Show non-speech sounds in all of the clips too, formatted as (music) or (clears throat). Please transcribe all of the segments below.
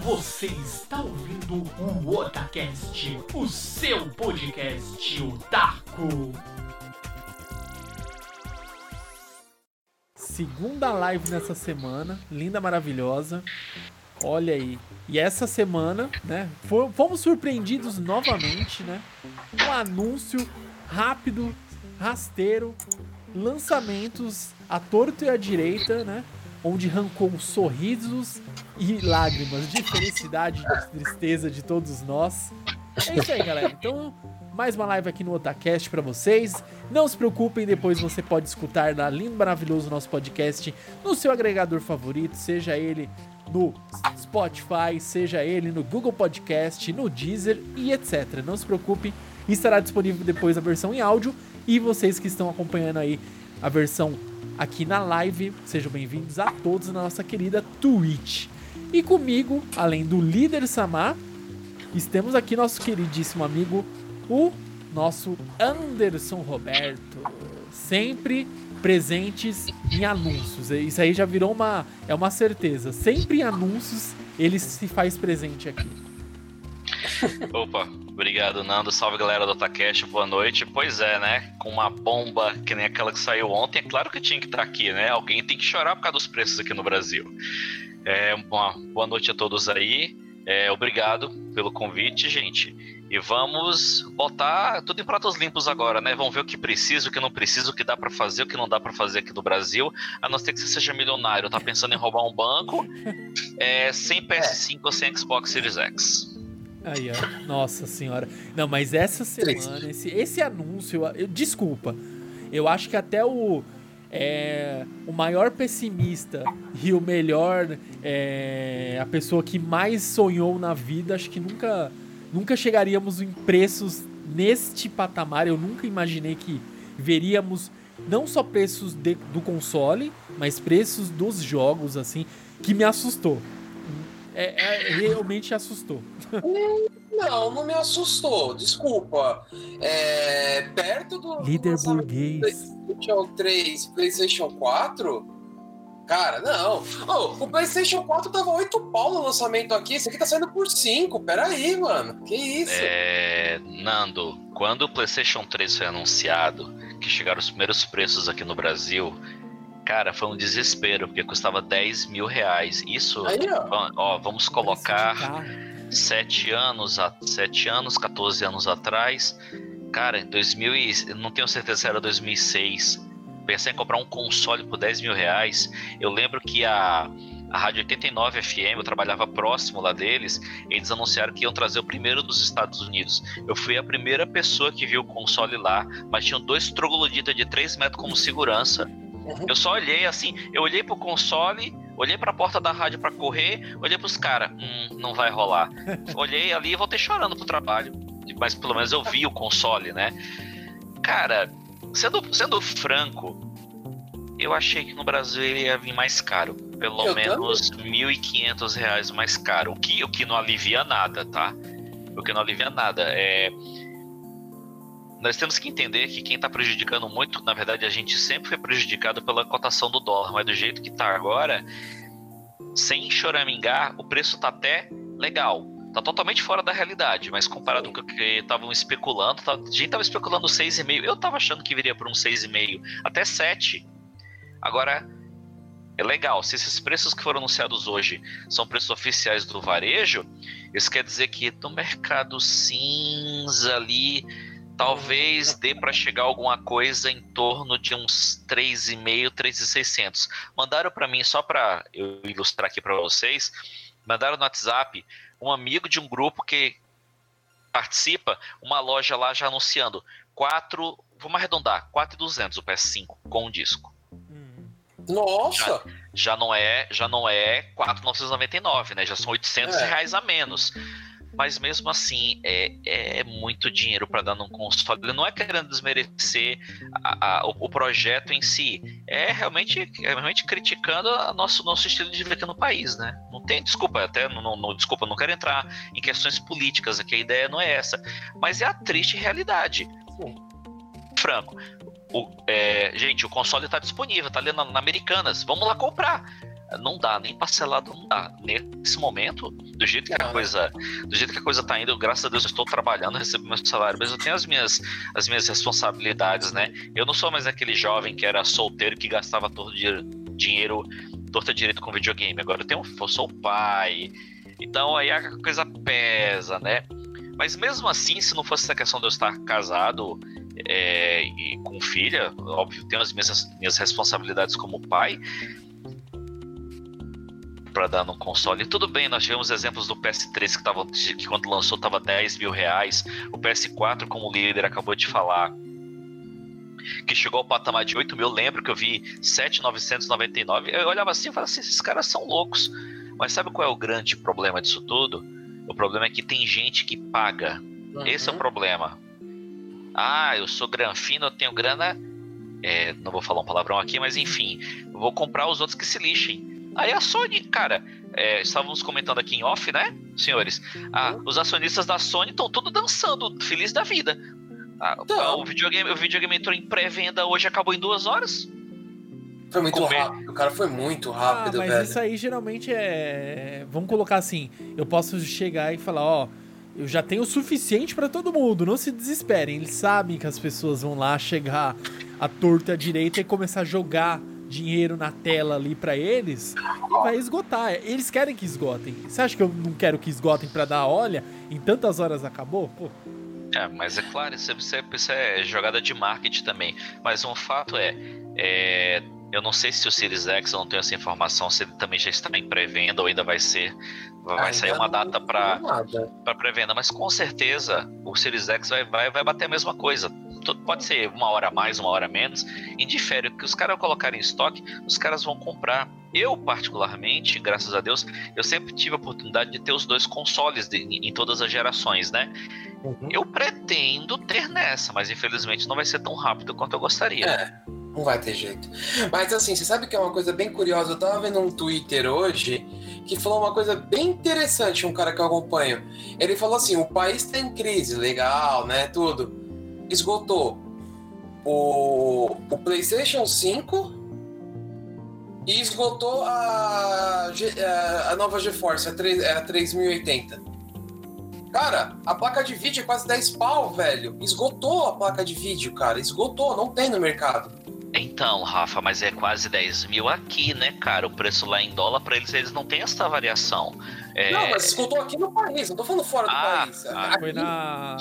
Você está ouvindo o Otacast, o seu podcast otaku. Segunda live nessa semana, linda, maravilhosa. Olha aí. E essa semana, né, fomos surpreendidos novamente, né? Um anúncio rápido, rasteiro, lançamentos à torto e à direita, né? Onde arrancou sorrisos e lágrimas de felicidade e de tristeza de todos nós. É isso aí, galera. Então, mais uma live aqui no Otacast para vocês. Não se preocupem, depois você pode escutar na lindo, maravilhoso nosso podcast no seu agregador favorito, seja ele no Spotify, seja ele no Google Podcast, no Deezer e etc. Não se preocupe, estará disponível depois a versão em áudio e vocês que estão acompanhando aí a versão aqui na live, sejam bem-vindos a todos na nossa querida Twitch. E comigo, além do líder Samar, estamos aqui nosso queridíssimo amigo, o nosso Anderson Roberto. Sempre presentes em anúncios. Isso aí já virou uma é uma certeza. Sempre em anúncios ele se faz presente aqui. Opa, obrigado Nando, salve galera do Takeshi, boa noite. Pois é, né? Com uma bomba que nem aquela que saiu ontem, é claro que tinha que estar aqui, né? Alguém tem que chorar por causa dos preços aqui no Brasil. É, uma boa noite a todos aí. É, obrigado pelo convite, gente. E vamos botar tudo em pratos limpos agora, né? Vamos ver o que precisa, o que não precisa, o que dá para fazer, o que não dá para fazer aqui no Brasil. A não ser que você seja milionário, tá pensando em roubar um banco, é, sem PS5 ou sem Xbox Series X. Aí, ó. Nossa senhora. Não, mas essa semana, esse, esse anúncio, eu, desculpa. Eu acho que até o é, o maior pessimista e o melhor, é, a pessoa que mais sonhou na vida, acho que nunca, nunca chegaríamos em preços neste patamar. Eu nunca imaginei que veríamos não só preços de, do console, mas preços dos jogos, assim, que me assustou. É, é realmente assustou. (laughs) Não, não me assustou, desculpa. É, perto do. Líder burguês. PlayStation 3 PlayStation 4? Cara, não. Oh, o PlayStation 4 tava 8 pau no lançamento aqui. Esse aqui tá saindo por 5. Peraí, mano. Que isso? É. Nando, quando o PlayStation 3 foi anunciado, que chegaram os primeiros preços aqui no Brasil, cara, foi um desespero, porque custava 10 mil reais. Isso, Aí, ó. ó vamos colocar 7 anos, 7 anos, 14 anos atrás Cara, em 2000 e, não tenho certeza se era 2006. Pensei em comprar um console por 10 mil reais. Eu lembro que a, a Rádio 89 FM, eu trabalhava próximo lá deles, eles anunciaram que iam trazer o primeiro dos Estados Unidos. Eu fui a primeira pessoa que viu o console lá, mas tinham dois trogloditas de 3 metros como segurança. Uhum. Eu só olhei assim, eu olhei pro console, olhei pra porta da rádio para correr, olhei pros caras, hum, não vai rolar. (laughs) olhei ali e voltei chorando pro trabalho mas pelo menos eu vi o console, né? Cara, sendo, sendo franco, eu achei que no Brasil ele ia vir mais caro. Pelo eu menos R$ 1.500 mais caro. O que, o que não alivia nada, tá? O que não alivia nada. É... Nós temos que entender que quem está prejudicando muito, na verdade, a gente sempre foi prejudicado pela cotação do dólar, mas do jeito que está agora, sem choramingar, o preço tá até legal. Tá totalmente fora da realidade, mas comparado com o que estavam especulando, tá, a gente tava especulando 6,5. Eu tava achando que viria por um 6,5, até 7. Agora, é legal, se esses preços que foram anunciados hoje são preços oficiais do varejo, isso quer dizer que no mercado cinza ali, talvez dê para chegar alguma coisa em torno de uns 3,5, 3,600. Mandaram para mim, só para eu ilustrar aqui para vocês, mandaram no WhatsApp um amigo de um grupo que participa, uma loja lá já anunciando 4, vamos arredondar, 4,200 o PS5 com o disco. Nossa! Já, já, não é, já não é 4,999, né? Já são 800 é. reais a menos. Mas mesmo assim, é, é muito dinheiro para dar num console. Ele não é querendo desmerecer a, a, o, o, projeto em si. É realmente, é realmente criticando o nosso, nosso estilo de vida aqui no país, né? Não tem desculpa, até não, não, desculpa, não quero entrar em questões políticas aqui, a ideia não é essa. Mas é a triste realidade. Franco, o, é, gente, o console está disponível, tá ali na, na Americanas. Vamos lá comprar. Não dá, nem parcelado não dá. Nesse momento, do jeito que a coisa, do jeito que a coisa tá indo, graças a Deus eu estou trabalhando, recebo meu salário, mas eu tenho as minhas, as minhas responsabilidades, né? Eu não sou mais aquele jovem que era solteiro que gastava todo dinheiro, dinheiro torta direito com videogame. Agora eu tenho, eu sou pai. Então aí a coisa pesa, né? Mas mesmo assim, se não fosse essa questão de eu estar casado é, e com filha, óbvio, tenho as minhas, minhas responsabilidades como pai, para dar no console. Tudo bem, nós tivemos exemplos do PS3 que, tava, que quando lançou estava 10 mil reais. O PS4, como o líder acabou de falar, que chegou ao patamar de 8 mil. Lembro que eu vi 7,999. Eu olhava assim e falava assim: esses caras são loucos. Mas sabe qual é o grande problema disso tudo? O problema é que tem gente que paga. Uhum. Esse é o problema. Ah, eu sou granfino, eu tenho grana. É, não vou falar um palavrão aqui, mas enfim, vou comprar os outros que se lixem. Aí a Sony, cara, é, estávamos comentando aqui em off, né, senhores? Ah, os acionistas da Sony estão tudo dançando, feliz da vida. Ah, então, o, videogame, o videogame entrou em pré-venda hoje, acabou em duas horas. Foi muito Comer. rápido, o cara foi muito rápido, ah, mas velho. isso aí geralmente é. Vamos colocar assim: eu posso chegar e falar, ó. Eu já tenho o suficiente para todo mundo, não se desesperem. Eles sabem que as pessoas vão lá chegar à torta à direita e começar a jogar dinheiro na tela ali para eles e vai esgotar. Eles querem que esgotem. Você acha que eu não quero que esgotem para dar, olha, em tantas horas acabou? Pô. É, mas é claro, isso, é, isso é jogada de marketing também. Mas um fato é, é, eu não sei se o Series X, eu não tenho essa informação, se ele também já está em pré-venda ou ainda vai ser. Vai ainda sair uma data para pré-venda, mas com certeza o Series X vai, vai, vai bater a mesma coisa pode ser uma hora a mais, uma hora a menos, indifere. O que os caras colocarem em estoque, os caras vão comprar. Eu, particularmente, graças a Deus, eu sempre tive a oportunidade de ter os dois consoles de, em todas as gerações, né? Uhum. Eu pretendo ter nessa, mas infelizmente não vai ser tão rápido quanto eu gostaria. É, não vai ter jeito. Mas assim, você sabe que é uma coisa bem curiosa? Eu tava vendo um Twitter hoje que falou uma coisa bem interessante, um cara que eu acompanho. Ele falou assim: o país tá em crise, legal, né? Tudo esgotou o, o PlayStation 5 e esgotou a, a, nova GeForce, a, 3, a 3080. Cara, a placa de vídeo é quase 10 pau, velho. Esgotou a placa de vídeo, cara. Esgotou, não tem no mercado. Então, Rafa, mas é quase 10 mil aqui, né, cara? O preço lá em dólar, para eles, eles não têm essa variação. É... Não, mas escutou aqui no país, não tô falando fora do ah, país. Ah, aqui... Foi na.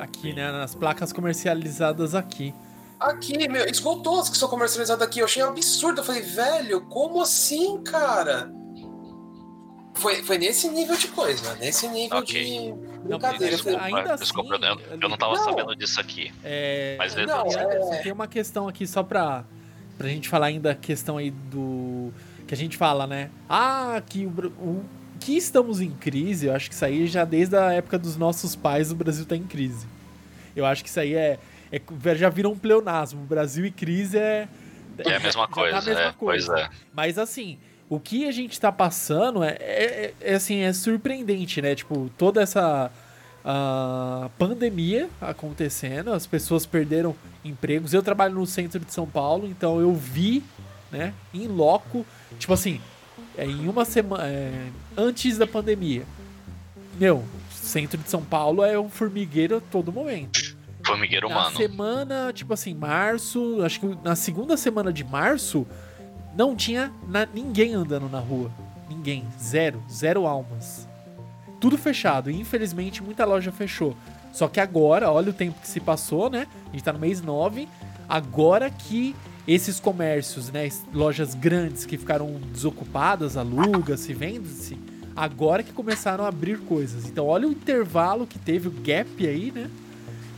Aqui, né? Nas placas comercializadas aqui. Aqui, meu, esgotou as que são comercializadas aqui. Eu achei absurdo. Eu falei, velho, como assim, cara? Foi, foi nesse nível de coisa, nesse nível okay. de brincadeira. Desculpa, ainda assim, desculpa, eu, eu não tava não, sabendo disso aqui. É, mas não, é... tem uma questão aqui só pra, pra gente falar ainda a questão aí do. Que a gente fala, né? Ah, que o, o que estamos em crise, eu acho que isso aí já desde a época dos nossos pais o Brasil tá em crise. Eu acho que isso aí é, é já virou um pleonasmo. Brasil e crise é. É a mesma (laughs) coisa, tá a mesma é, coisa. É. Mas assim, o que a gente tá passando é, é, é, assim, é surpreendente, né? Tipo, toda essa pandemia acontecendo, as pessoas perderam empregos. Eu trabalho no centro de São Paulo, então eu vi, né, em loco, tipo assim, é, em uma semana. É, antes da pandemia. Meu, centro de São Paulo é um formigueiro a todo momento. Formigueiro na humano. Na semana, tipo assim, março, acho que na segunda semana de março, não tinha na, ninguém andando na rua. Ninguém. Zero. Zero almas. Tudo fechado. E infelizmente muita loja fechou. Só que agora, olha o tempo que se passou, né? A gente tá no mês 9. Agora que esses comércios, né, lojas grandes que ficaram desocupadas, aluga-se, vende-se, agora que começaram a abrir coisas. Então, olha o intervalo que teve, o gap aí, né?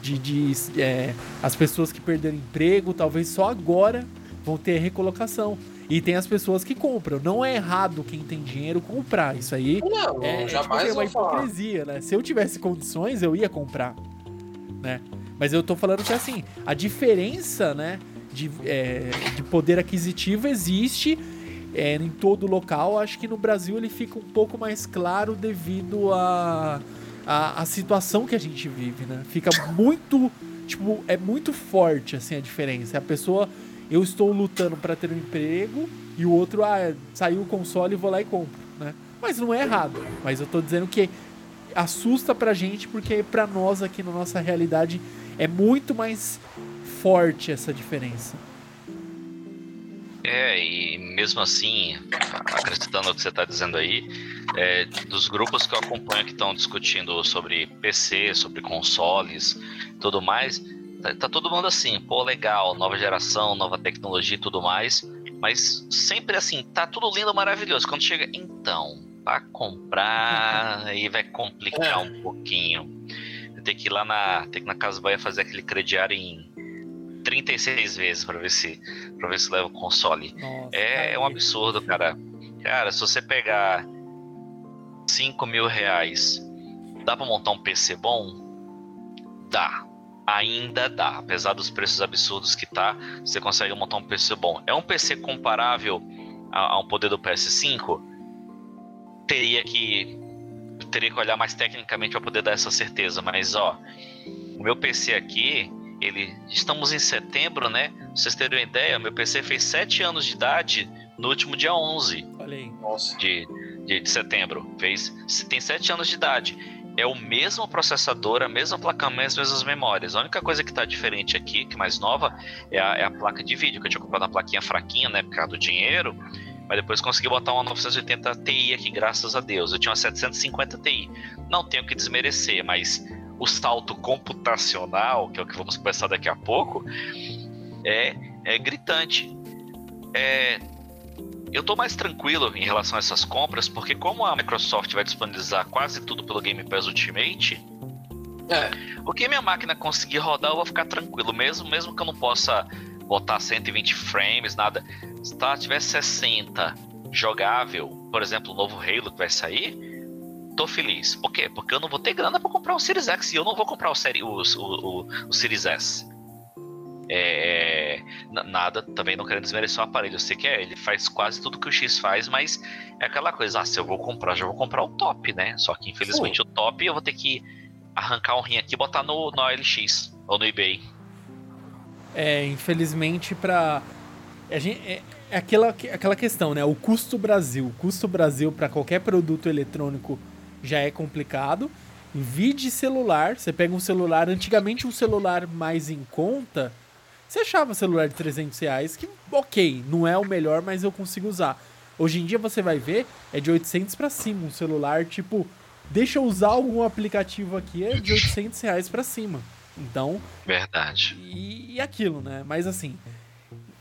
De, de é, as pessoas que perderam emprego, talvez só agora vão ter recolocação. E tem as pessoas que compram. Não é errado quem tem dinheiro comprar. Isso aí não, é, jamais é, tipo, é uma hipocrisia, né? Se eu tivesse condições, eu ia comprar, né? Mas eu tô falando que assim, a diferença, né, de, é, de poder aquisitivo existe é, em todo local. Acho que no Brasil ele fica um pouco mais claro devido a, a, a, situação que a gente vive, né? Fica muito, tipo, é muito forte assim a diferença. A pessoa, eu estou lutando para ter um emprego E o outro, ah, saiu o console e vou lá e compro, né? Mas não é errado. Mas eu tô dizendo que assusta pra gente porque pra nós aqui na nossa realidade é muito mais forte essa diferença. É, e mesmo assim, acrescentando o que você está dizendo aí, é, dos grupos que eu acompanho que estão discutindo sobre PC, sobre consoles, tudo mais, tá, tá, todo mundo assim, pô, legal, nova geração, nova tecnologia e tudo mais, mas sempre assim, tá tudo lindo, maravilhoso. Quando chega, então, para comprar, aí (laughs) vai complicar um pouquinho. Tem que ir lá na, tem que ir na Casa Bahia fazer aquele crediário em 36 vezes para ver se para ver se leva o console. Nossa, é, é, um absurdo, cara. Cara, se você pegar 5 mil reais, dá para montar um PC bom? Dá. Ainda dá. Apesar dos preços absurdos que tá, você consegue montar um PC bom. É um PC comparável a, a um poder do PS5? Teria que teria que olhar mais tecnicamente para poder dar essa certeza, mas ó, o meu PC aqui, ele estamos em setembro, né? Pra vocês terem uma ideia, meu PC fez 7 anos de idade no último dia 11 Olha aí. De, de, de setembro. Fez, tem 7 anos de idade. É o mesmo processador, a mesma placa-mãe, as mesmas memórias. A única coisa que está diferente aqui, que é mais nova, é a, é a, placa de vídeo, que eu tinha comprado uma plaquinha fraquinha, né, por causa do dinheiro. Mas depois consegui botar uma 980 Ti aqui, graças a Deus. Eu tinha uma 750 Ti. Não tenho que desmerecer, mas o salto computacional, que é o que vamos conversar daqui a pouco, é, é gritante. É, eu estou mais tranquilo em relação a essas compras, porque como a Microsoft vai disponibilizar quase tudo pelo Game Pass Ultimate, é. o que minha máquina conseguir rodar, eu vou ficar tranquilo, mesmo, mesmo que eu não possa botar 120 frames, nada. Se ela tiver 60 jogável, por exemplo, o novo Halo que vai sair, tô feliz. Por quê? Porque eu não vou ter grana para comprar o Series X e eu não vou comprar o, série, o, o, o, o Series S. É, nada, também não querendo desmerecer o aparelho. Eu sei que é, ele faz quase tudo que o X faz, mas é aquela coisa, ah, se eu vou comprar, já vou comprar o top, né? Só que infelizmente o top eu vou ter que arrancar um rim aqui e botar no, no OLX ou no eBay. É, infelizmente para a gente é, é, aquela, aquela questão, né? O custo Brasil, o custo Brasil para qualquer produto eletrônico já é complicado. Vide celular, você pega um celular, antigamente um celular mais em conta, você achava celular de 300 reais que, ok, não é o melhor, mas eu consigo usar. Hoje em dia você vai ver, é de 800 para cima, um celular tipo, deixa eu usar algum aplicativo aqui, é de 800 reais para cima. Então... Verdade. E, e aquilo, né? Mas assim,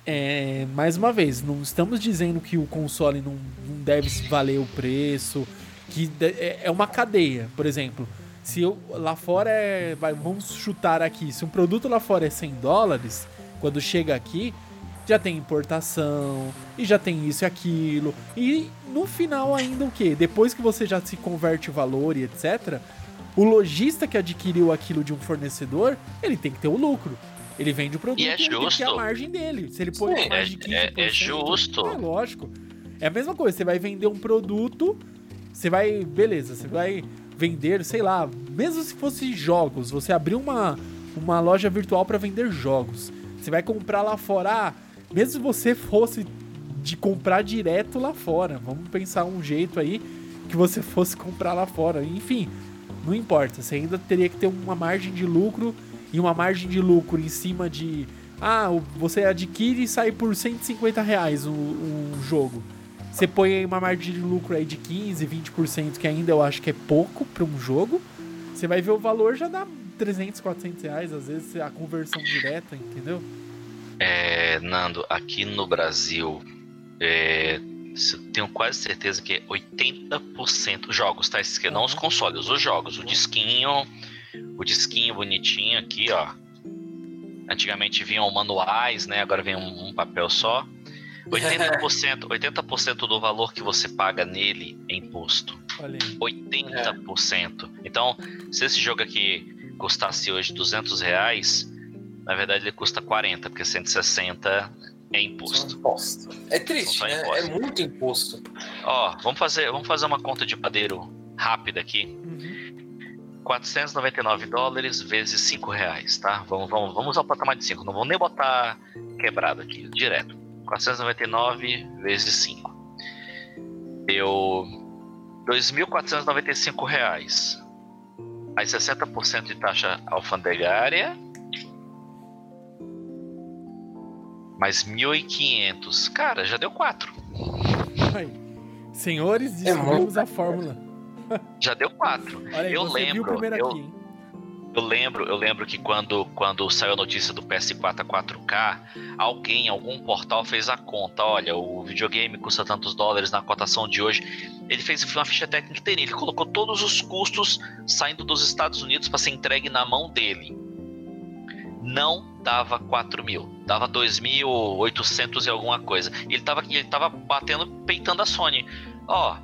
é, mais uma vez, não estamos dizendo que o console não, não deve valer o preço, que é, é uma cadeia. Por exemplo, se eu, lá fora é. Vai, vamos chutar aqui. Se um produto lá fora é 100 dólares, quando chega aqui, já tem importação, e já tem isso e aquilo. E no final, ainda o que? Depois que você já se converte o valor e etc., o lojista que adquiriu aquilo de um fornecedor, ele tem que ter o lucro. Ele vende o produto e, é ele tem que ter a margem dele. Se ele põe Sim, mais de 15%, é, é, é justo. É lógico. É a mesma coisa, você vai vender um produto você vai, beleza, você vai vender, sei lá, mesmo se fosse jogos, você abrir uma, uma loja virtual para vender jogos. Você vai comprar lá fora, ah, mesmo se você fosse de comprar direto lá fora, vamos pensar um jeito aí que você fosse comprar lá fora. Enfim, não importa, você ainda teria que ter uma margem de lucro e uma margem de lucro em cima de. Ah, você adquire e sai por 150 reais um, um jogo. Você põe aí uma margem de lucro aí de 15, 20%, que ainda eu acho que é pouco para um jogo. Você vai ver o valor já dá 300, 400 reais, às vezes a conversão direta, entendeu? É, Nando, aqui no Brasil, é, tenho quase certeza que é 80% jogos, tá? Esses aqui, não os consoles, os jogos. O disquinho, o disquinho bonitinho aqui, ó. Antigamente vinham manuais, né? Agora vem um, um papel só. (laughs) 80%, 80% do valor que você paga nele é imposto. Olha 80%. É. Então, se esse jogo aqui custasse hoje 200 reais, na verdade ele custa 40, porque 160 é imposto. imposto. É triste, né? É muito imposto. Ó, vamos fazer, vamos fazer uma conta de padeiro rápida aqui. Uhum. 499 dólares vezes 5 reais, tá? Vamos, vamos, vamos ao patamar de 5. Não vamos nem botar quebrado aqui, direto. 499 vezes 5. Deu 2.495 reais. Aí 60% de taxa alfandegária. Mais 1.500. Cara, já deu 4. Senhores, descobrimos é a fórmula. Já deu 4. eu lembro. Eu, aqui, eu lembro, eu lembro que quando, quando saiu a notícia do PS4 a 4K, alguém, algum portal fez a conta. Olha, o videogame custa tantos dólares na cotação de hoje. Ele fez uma ficha técnica inteirinha. Ele colocou todos os custos saindo dos Estados Unidos para ser entregue na mão dele. Não dava 4 mil, dava 2.800 e alguma coisa. Ele tava, ele tava batendo, peitando a Sony. Ó,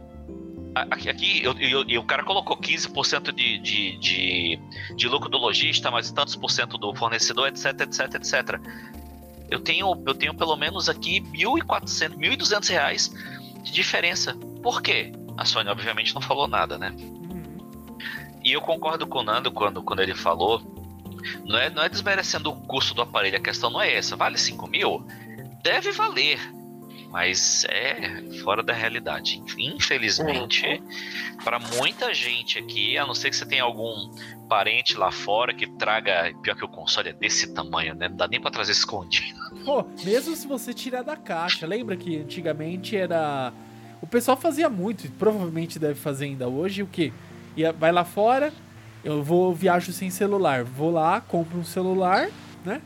Aqui, aqui eu, eu, eu, o cara colocou 15% de, de, de, de lucro do lojista, mas tantos por cento do fornecedor, etc, etc, etc. Eu tenho, eu tenho pelo menos aqui 1.400, 1.200 reais de diferença. Por quê? A Sony, obviamente, não falou nada, né? Uhum. E eu concordo com o Nando quando, quando ele falou. Não é, não é desmerecendo o custo do aparelho, a questão não é essa. Vale 5 mil? Deve valer mas é fora da realidade. Infelizmente, uhum. para muita gente aqui, a não ser que você tenha algum parente lá fora que traga. Pior que o console é desse tamanho, né? Não dá nem pra trazer escondido. Pô, mesmo se você tirar da caixa, lembra que antigamente era. O pessoal fazia muito, e provavelmente deve fazer ainda hoje, o que? Vai lá fora, eu vou viajo sem celular, vou lá, compro um celular, né?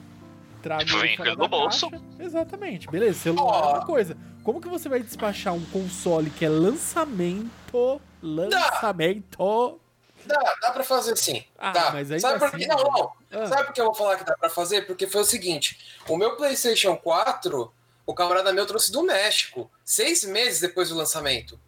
Trago Vem ele no bolso. Caixa. Exatamente. Beleza, celular oh. é uma coisa. Como que você vai despachar um console que é lançamento? Lançamento. Dá, dá pra fazer sim. Ah, dá. Mas aí Sabe por que? Assim, não, não. Ah. Sabe por que eu vou falar que dá pra fazer? Porque foi o seguinte: o meu PlayStation 4, o camarada meu trouxe do México, seis meses depois do lançamento.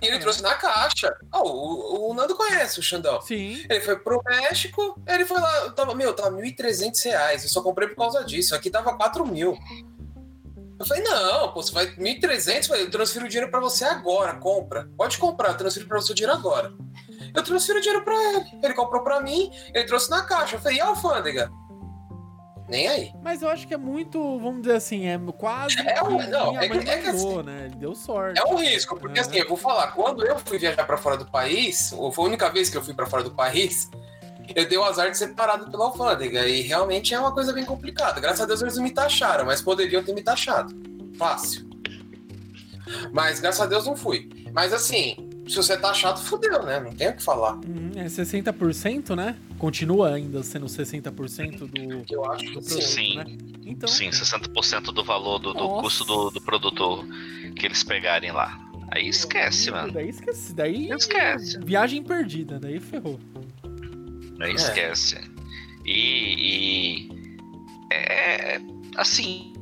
E ele trouxe na caixa. Oh, o, o, Nando conhece o Xandão. Sim. Ele foi pro México, ele foi lá, tava, meu, tava 1.300 reais. Eu só comprei por causa disso. Aqui tava 4 mil. Eu falei, não, pô, você vai 1.300, eu transfiro o dinheiro pra você agora, compra. Pode comprar, eu transfiro pra você o dinheiro agora. Eu transfiro o dinheiro pra ele. Ele comprou pra mim, ele trouxe na caixa. Eu falei, e a alfândega? Nem aí. Mas eu acho que é muito, vamos dizer assim, é quase. É um, não, é que, é que assim, né? Ele deu sorte. É um risco, porque é. assim, eu vou falar, quando eu fui viajar para fora do país, ou foi a única vez que eu fui para fora do país, eu dei o azar de ser parado pela alfândega. E realmente é uma coisa bem complicada. Graças a Deus eles não me taxaram, mas poderiam ter me taxado. Fácil. Mas graças a Deus não fui. Mas assim, se você tá chato, fudeu, né? Não tem o que falar. Hum, é 60%, né? Continua ainda sendo 60% do, Eu acho do produto, sim. né? Então... Sim, 60% do valor do, do custo do, do produto que eles pegarem lá. Aí esquece, mano. Daí esquece. Daí esquece. Viagem perdida, daí ferrou. Daí é. esquece. E, e. É. Assim,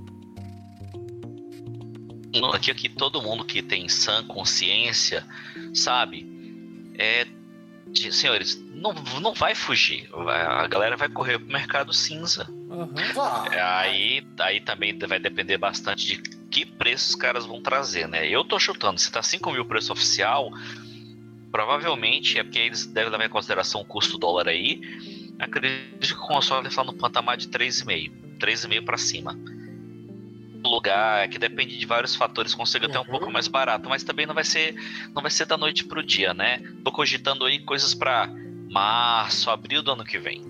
aqui, aqui todo mundo que tem sã consciência sabe, é, de, senhores, não, não vai fugir. A galera vai correr pro mercado cinza. Uhum. Aí, aí também vai depender bastante de que preço os caras vão trazer, né? Eu tô chutando, se tá 5 mil preço oficial, provavelmente é porque eles devem levar em consideração o custo dólar aí. Acredito que o console está no patamar de 3,5. 3,5 para cima lugar, que depende de vários fatores, consiga até um pouco uhum. mais barato, mas também não vai ser não vai ser da noite pro dia, né? Tô cogitando aí coisas para março, abril do ano que vem.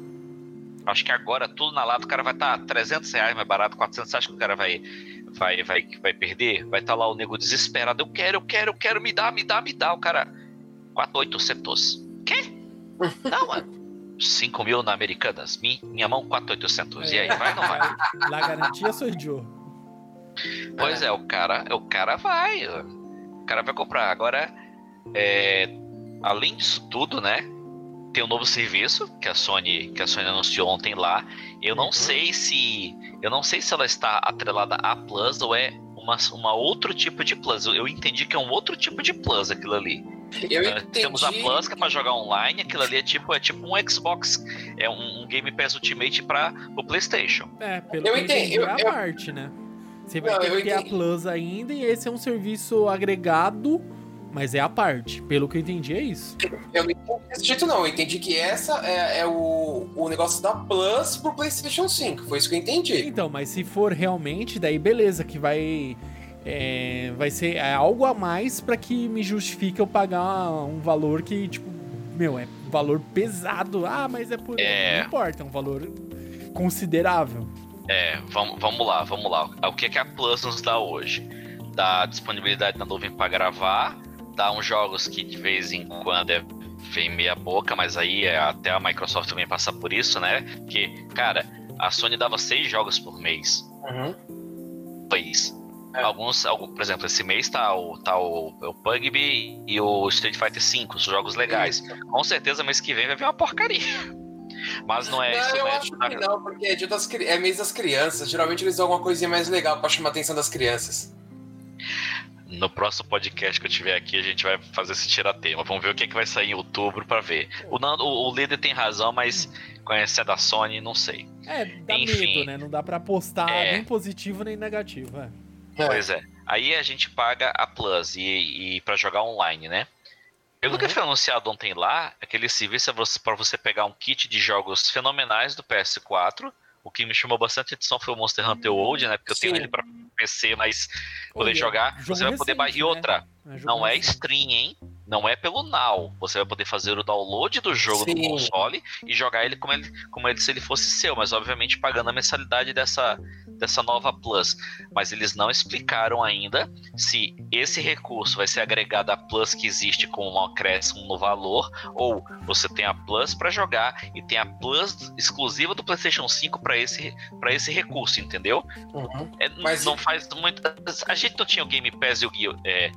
Acho que agora tudo na lata o cara vai estar tá 300 reais mais barato, 400, acha que o cara vai vai vai vai perder? Vai estar tá lá o nego desesperado, eu quero, eu quero, eu quero, me dá, me dá, me dá, o cara 4,800. Quê? Não, mano. 5 mil na Americanas, minha mão 4,800. E aí, vai ou não vai? (laughs) La garantia sou Joe. Pois é, o cara, o cara vai. O cara vai comprar. Agora, é, além disso tudo, né? Tem um novo serviço que a Sony, que a Sony anunciou ontem lá. Eu não uhum. sei se. Eu não sei se ela está atrelada a Plus ou é uma, uma outro tipo de Plus. Eu, eu entendi que é um outro tipo de Plus aquilo ali. Eu uh, entendi. Temos a Plus que é para jogar online, aquilo ali é tipo, é tipo um Xbox, é um, um Game Pass Ultimate para o PlayStation. É, pelo eu entendi, eu, é a eu, parte, né? Você vai não, ter que ter a Plus ainda e esse é um serviço agregado, mas é a parte. Pelo que eu entendi, é isso. Eu não entendi desse jeito, não. Eu entendi que essa é, é o, o negócio da Plus pro PlayStation 5. Foi isso que eu entendi. Então, mas se for realmente, daí beleza, que vai. É, vai ser algo a mais para que me justifique eu pagar um valor que, tipo, meu, é um valor pesado. Ah, mas é por. É... Não importa, é um valor considerável. É, vamos, vamos lá, vamos lá. O que, é que a Plus nos dá hoje? Dá disponibilidade na nuvem para gravar, dá uns jogos que de vez em quando é, vem meia boca, mas aí é, até a Microsoft também passa por isso, né? Que, cara, a Sony dava seis jogos por mês. Uhum. Isso. É. Alguns, algum, por exemplo, esse mês tá o, tá o, o Pugby e o Street Fighter V, os jogos legais. Com certeza mês que vem vai vir uma porcaria. Mas não é não, isso. Eu acho que não, porque é, dia das, é mês das crianças. Geralmente eles dão alguma coisinha mais legal pra chamar a atenção das crianças. No próximo podcast que eu tiver aqui, a gente vai fazer esse tiratema. Vamos ver o que, é que vai sair em outubro para ver. O, o, o líder tem razão, mas conhecendo a Sony, não sei. É, dá Enfim, medo, né? Não dá pra apostar é... nem positivo nem negativo. É. Pois é. Aí a gente paga a Plus e, e para jogar online, né? Pelo uhum. que foi anunciado ontem lá, aquele serviço é para você pegar um kit de jogos fenomenais do PS4. O que me chamou bastante atenção foi o Monster Hunter World, né? Porque eu Sim. tenho ele para PC, mas poder jogar, você vai poder baixar. E outra, né? é não é stream, hein? Não é pelo Now. Você vai poder fazer o download do jogo Sim. no console e jogar ele como, ele como ele, se ele fosse seu, mas obviamente pagando a mensalidade dessa, dessa nova Plus, mas eles não explicaram ainda se esse recurso vai ser agregado à Plus que existe com um acréscimo no valor, ou você tem a Plus para jogar e tem a Plus exclusiva do PlayStation 5 para esse, esse recurso, entendeu? Uhum. É, mas não faz muito. A gente não tinha o Game Pass e o é,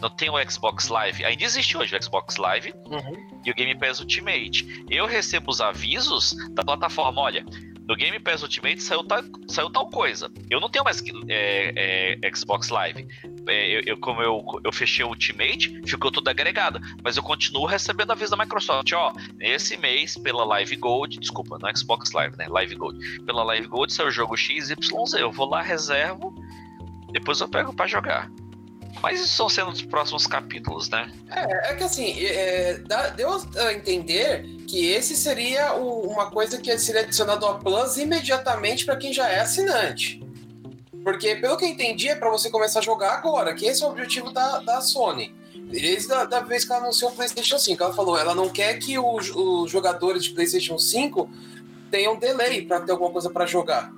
não tem o Xbox Live, ainda existe hoje o Xbox Live uhum. e o Game Pass Ultimate. Eu recebo os avisos da plataforma, olha no Game Pass Ultimate saiu tal, saiu tal coisa. Eu não tenho mais é, é, Xbox Live. É, eu, eu, como eu, eu fechei o Ultimate, ficou tudo agregado. Mas eu continuo recebendo aviso da Microsoft. Ó, nesse mês, pela Live Gold, desculpa, não é Xbox Live, né? Live Gold. Pela Live Gold saiu o jogo XYZ. Eu vou lá, reservo, depois eu pego para jogar. Mas isso são sendo os próximos capítulos, né? É, é que assim, é, deu a entender que esse seria o, uma coisa que seria adicionado ao Plus imediatamente para quem já é assinante. Porque, pelo que eu entendi, é para você começar a jogar agora, que esse é o objetivo da, da Sony. Desde a da vez que ela anunciou o PlayStation 5, ela falou, ela não quer que os jogadores de PlayStation 5 tenham delay para ter alguma coisa para jogar.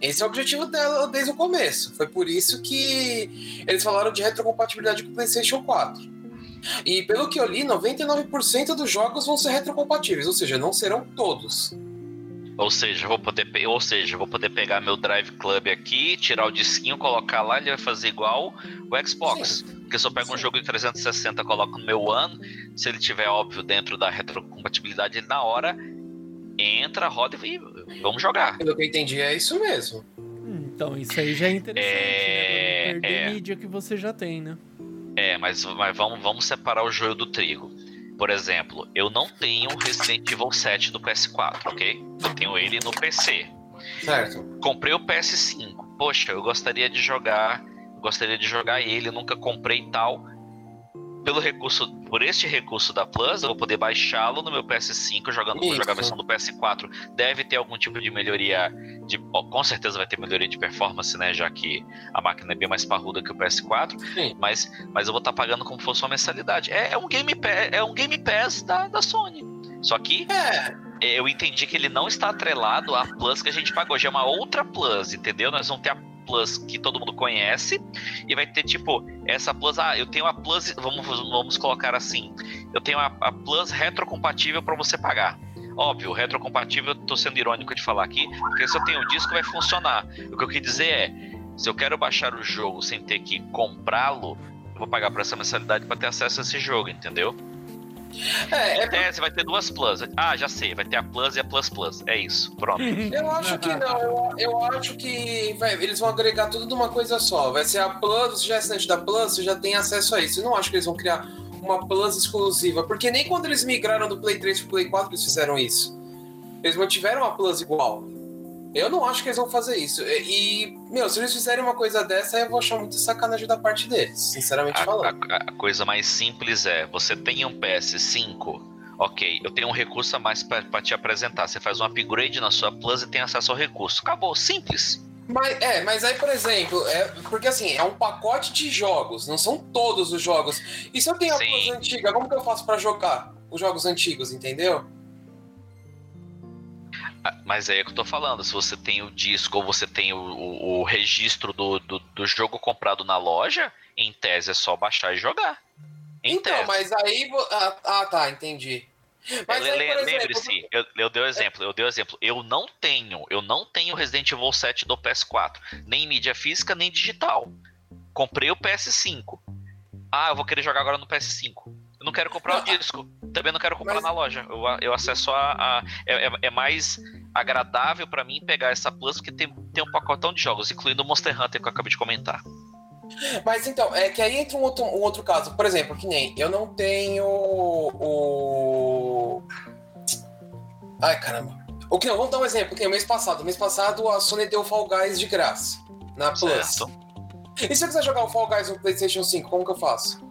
Esse é o objetivo dela desde o começo. Foi por isso que eles falaram de retrocompatibilidade com o PlayStation 4. E pelo que eu li, 99% dos jogos vão ser retrocompatíveis, ou seja, não serão todos. Ou seja, vou poder, ou seja, vou poder pegar meu Drive Club aqui, tirar o disquinho, colocar lá, ele vai fazer igual o Xbox. Sim. Porque se eu pego Sim. um jogo de 360 coloco no meu One, se ele tiver óbvio dentro da retrocompatibilidade, ele na hora entra, roda e vamos jogar. Pelo que eu entendi, é isso mesmo. Hum, então, isso aí já é interessante, é... né? Perder é... mídia que você já tem, né? É, mas, mas vamos, vamos separar o joio do trigo. Por exemplo, eu não tenho Resident Evil 7 do PS4, ok? Eu tenho ele no PC. Certo. Comprei o PS5. Poxa, eu gostaria de jogar, gostaria de jogar ele, nunca comprei tal pelo recurso, por este recurso da Plus, eu vou poder baixá-lo no meu PS5, jogando jogar a versão do PS4. Deve ter algum tipo de melhoria, de, com certeza vai ter melhoria de performance, né? Já que a máquina é bem mais parruda que o PS4. Mas, mas eu vou estar tá pagando como se fosse uma mensalidade. É, é um Game Pass, é um Game Pass da, da Sony. Só que é. eu entendi que ele não está atrelado à Plus que a gente pagou. Já é uma outra Plus, entendeu? Nós vamos ter a Plus que todo mundo conhece e vai ter tipo essa Plus, ah, eu tenho a Plus, vamos, vamos colocar assim, eu tenho a, a Plus retrocompatível para você pagar. Óbvio, retrocompatível, tô sendo irônico de falar aqui, porque se eu tenho o disco vai funcionar. O que eu quis dizer é, se eu quero baixar o jogo sem ter que comprá-lo, eu vou pagar por essa mensalidade para ter acesso a esse jogo, entendeu? É, é... é, você vai ter duas Plus. Ah, já sei, vai ter a Plus e a Plus Plus. É isso, pronto. (laughs) Eu acho que não, eu, eu acho que vai, eles vão agregar tudo numa coisa só. Vai ser a Plus, você já é assinante da Plus, você já tem acesso a isso. Eu não acho que eles vão criar uma Plus exclusiva, porque nem quando eles migraram do Play 3 pro Play 4 eles fizeram isso. Eles mantiveram a Plus igual. Eu não acho que eles vão fazer isso. E, meu, se eles fizerem uma coisa dessa, eu vou achar muito sacanagem da parte deles, sinceramente a, falando. A, a, coisa mais simples é: você tem um PS5, ok, eu tenho um recurso a mais para te apresentar. Você faz um upgrade na sua Plus e tem acesso ao recurso. Acabou, simples. Mas, é, mas aí, por exemplo, é, porque assim, é um pacote de jogos, não são todos os jogos. E se eu tenho a Sim. Plus antiga, como que eu faço para jogar os jogos antigos, entendeu? Mas é que eu tô falando, se você tem o disco ou você tem o, o, o registro do, do, do, jogo comprado na loja, em tese é só baixar e jogar. Em então, tese. mas aí. Ah, ah, tá, entendi. Lembre-se, eu, eu dei o exemplo, eu dei o exemplo. Eu não tenho, eu não tenho Resident Evil 7 do PS4, nem mídia física, nem digital. Comprei o PS5. Ah, eu vou querer jogar agora no PS5. Não quero comprar o disco. Também não quero comprar mas... na loja. Eu, eu acesso a. a é, é, é mais agradável para mim pegar essa Plus, porque tem, tem um pacotão de jogos, incluindo o Monster Hunter que eu acabei de comentar. Mas então, é que aí entra um outro, um outro caso. Por exemplo, que nem eu não tenho o. Ai, caramba. O que não, vamos dar um exemplo, que o mês passado. Mês passado a Sony deu Fall Guys de graça na Plus. Certo. E se eu quiser jogar o Fall Guys no PlayStation 5, como que eu faço?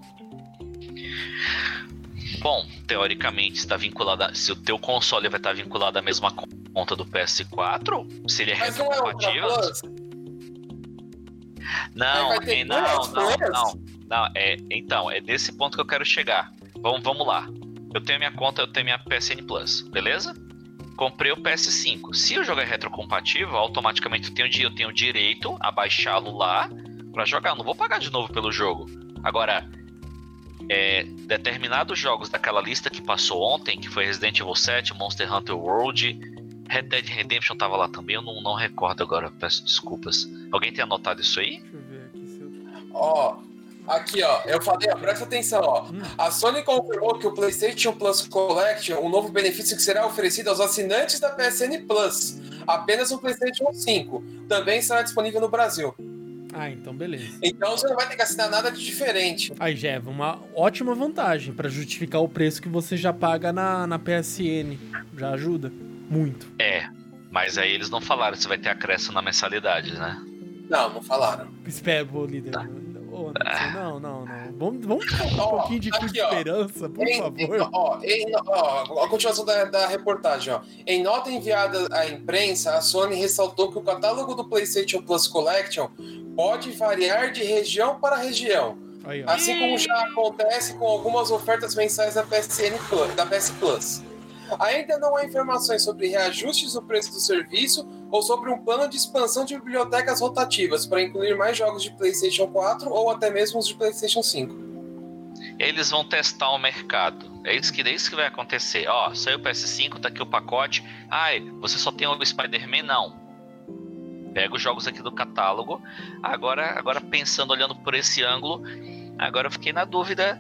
Bom, teoricamente está vinculado. Se o teu console vai estar vinculado à mesma conta do PS4, se ele é retrocompatível. Não, é, não, não, não, não, não. É, então, é desse ponto que eu quero chegar. Vamos, vamos lá. Eu tenho minha conta, eu tenho minha PSN Plus, beleza? Comprei o PS5. Se o jogo é retrocompatível, automaticamente eu tenho, eu tenho direito a baixá-lo lá para jogar. Eu não vou pagar de novo pelo jogo. Agora, é, determinados jogos daquela lista que passou ontem, que foi Resident Evil 7, Monster Hunter World, Red Dead Redemption tava lá também, eu não, não recordo agora, peço desculpas. Alguém tem anotado isso aí? Deixa eu ver aqui se eu... Ó, aqui ó, eu falei, ó, presta atenção, ó. Hum. A Sony confirmou que o PlayStation Plus Collection, um novo benefício que será oferecido aos assinantes da PSN Plus, hum. apenas no PlayStation 5, também será disponível no Brasil. Ah, então beleza. Então você não vai ter que assinar nada de diferente. Aí, Jeff, uma ótima vantagem para justificar o preço que você já paga na, na PSN. Já ajuda muito. É, mas aí eles não falaram se vai ter acréscimo na mensalidade, né? Não, não falaram. Espera, líder. Tá. Não, não, não. Vamos, vamos ter um ó, pouquinho de aqui, esperança, por em, favor. Em, ó, em, ó, a continuação da, da reportagem. Ó. Em nota enviada à imprensa, a Sony ressaltou que o catálogo do PlayStation Plus Collection pode variar de região para região. Aí, assim como já acontece com algumas ofertas mensais da PSN Plus, da PS Plus. Ainda não há informações sobre reajustes no preço do serviço ou sobre um plano de expansão de bibliotecas rotativas para incluir mais jogos de PlayStation 4 ou até mesmo os de PlayStation 5. Eles vão testar o mercado. É isso que, é isso que vai acontecer. Ó, saiu o PS5, tá aqui o pacote. Ai, você só tem o Spider-Man? Não. Pega os jogos aqui do catálogo. Agora, agora pensando, olhando por esse ângulo, agora eu fiquei na dúvida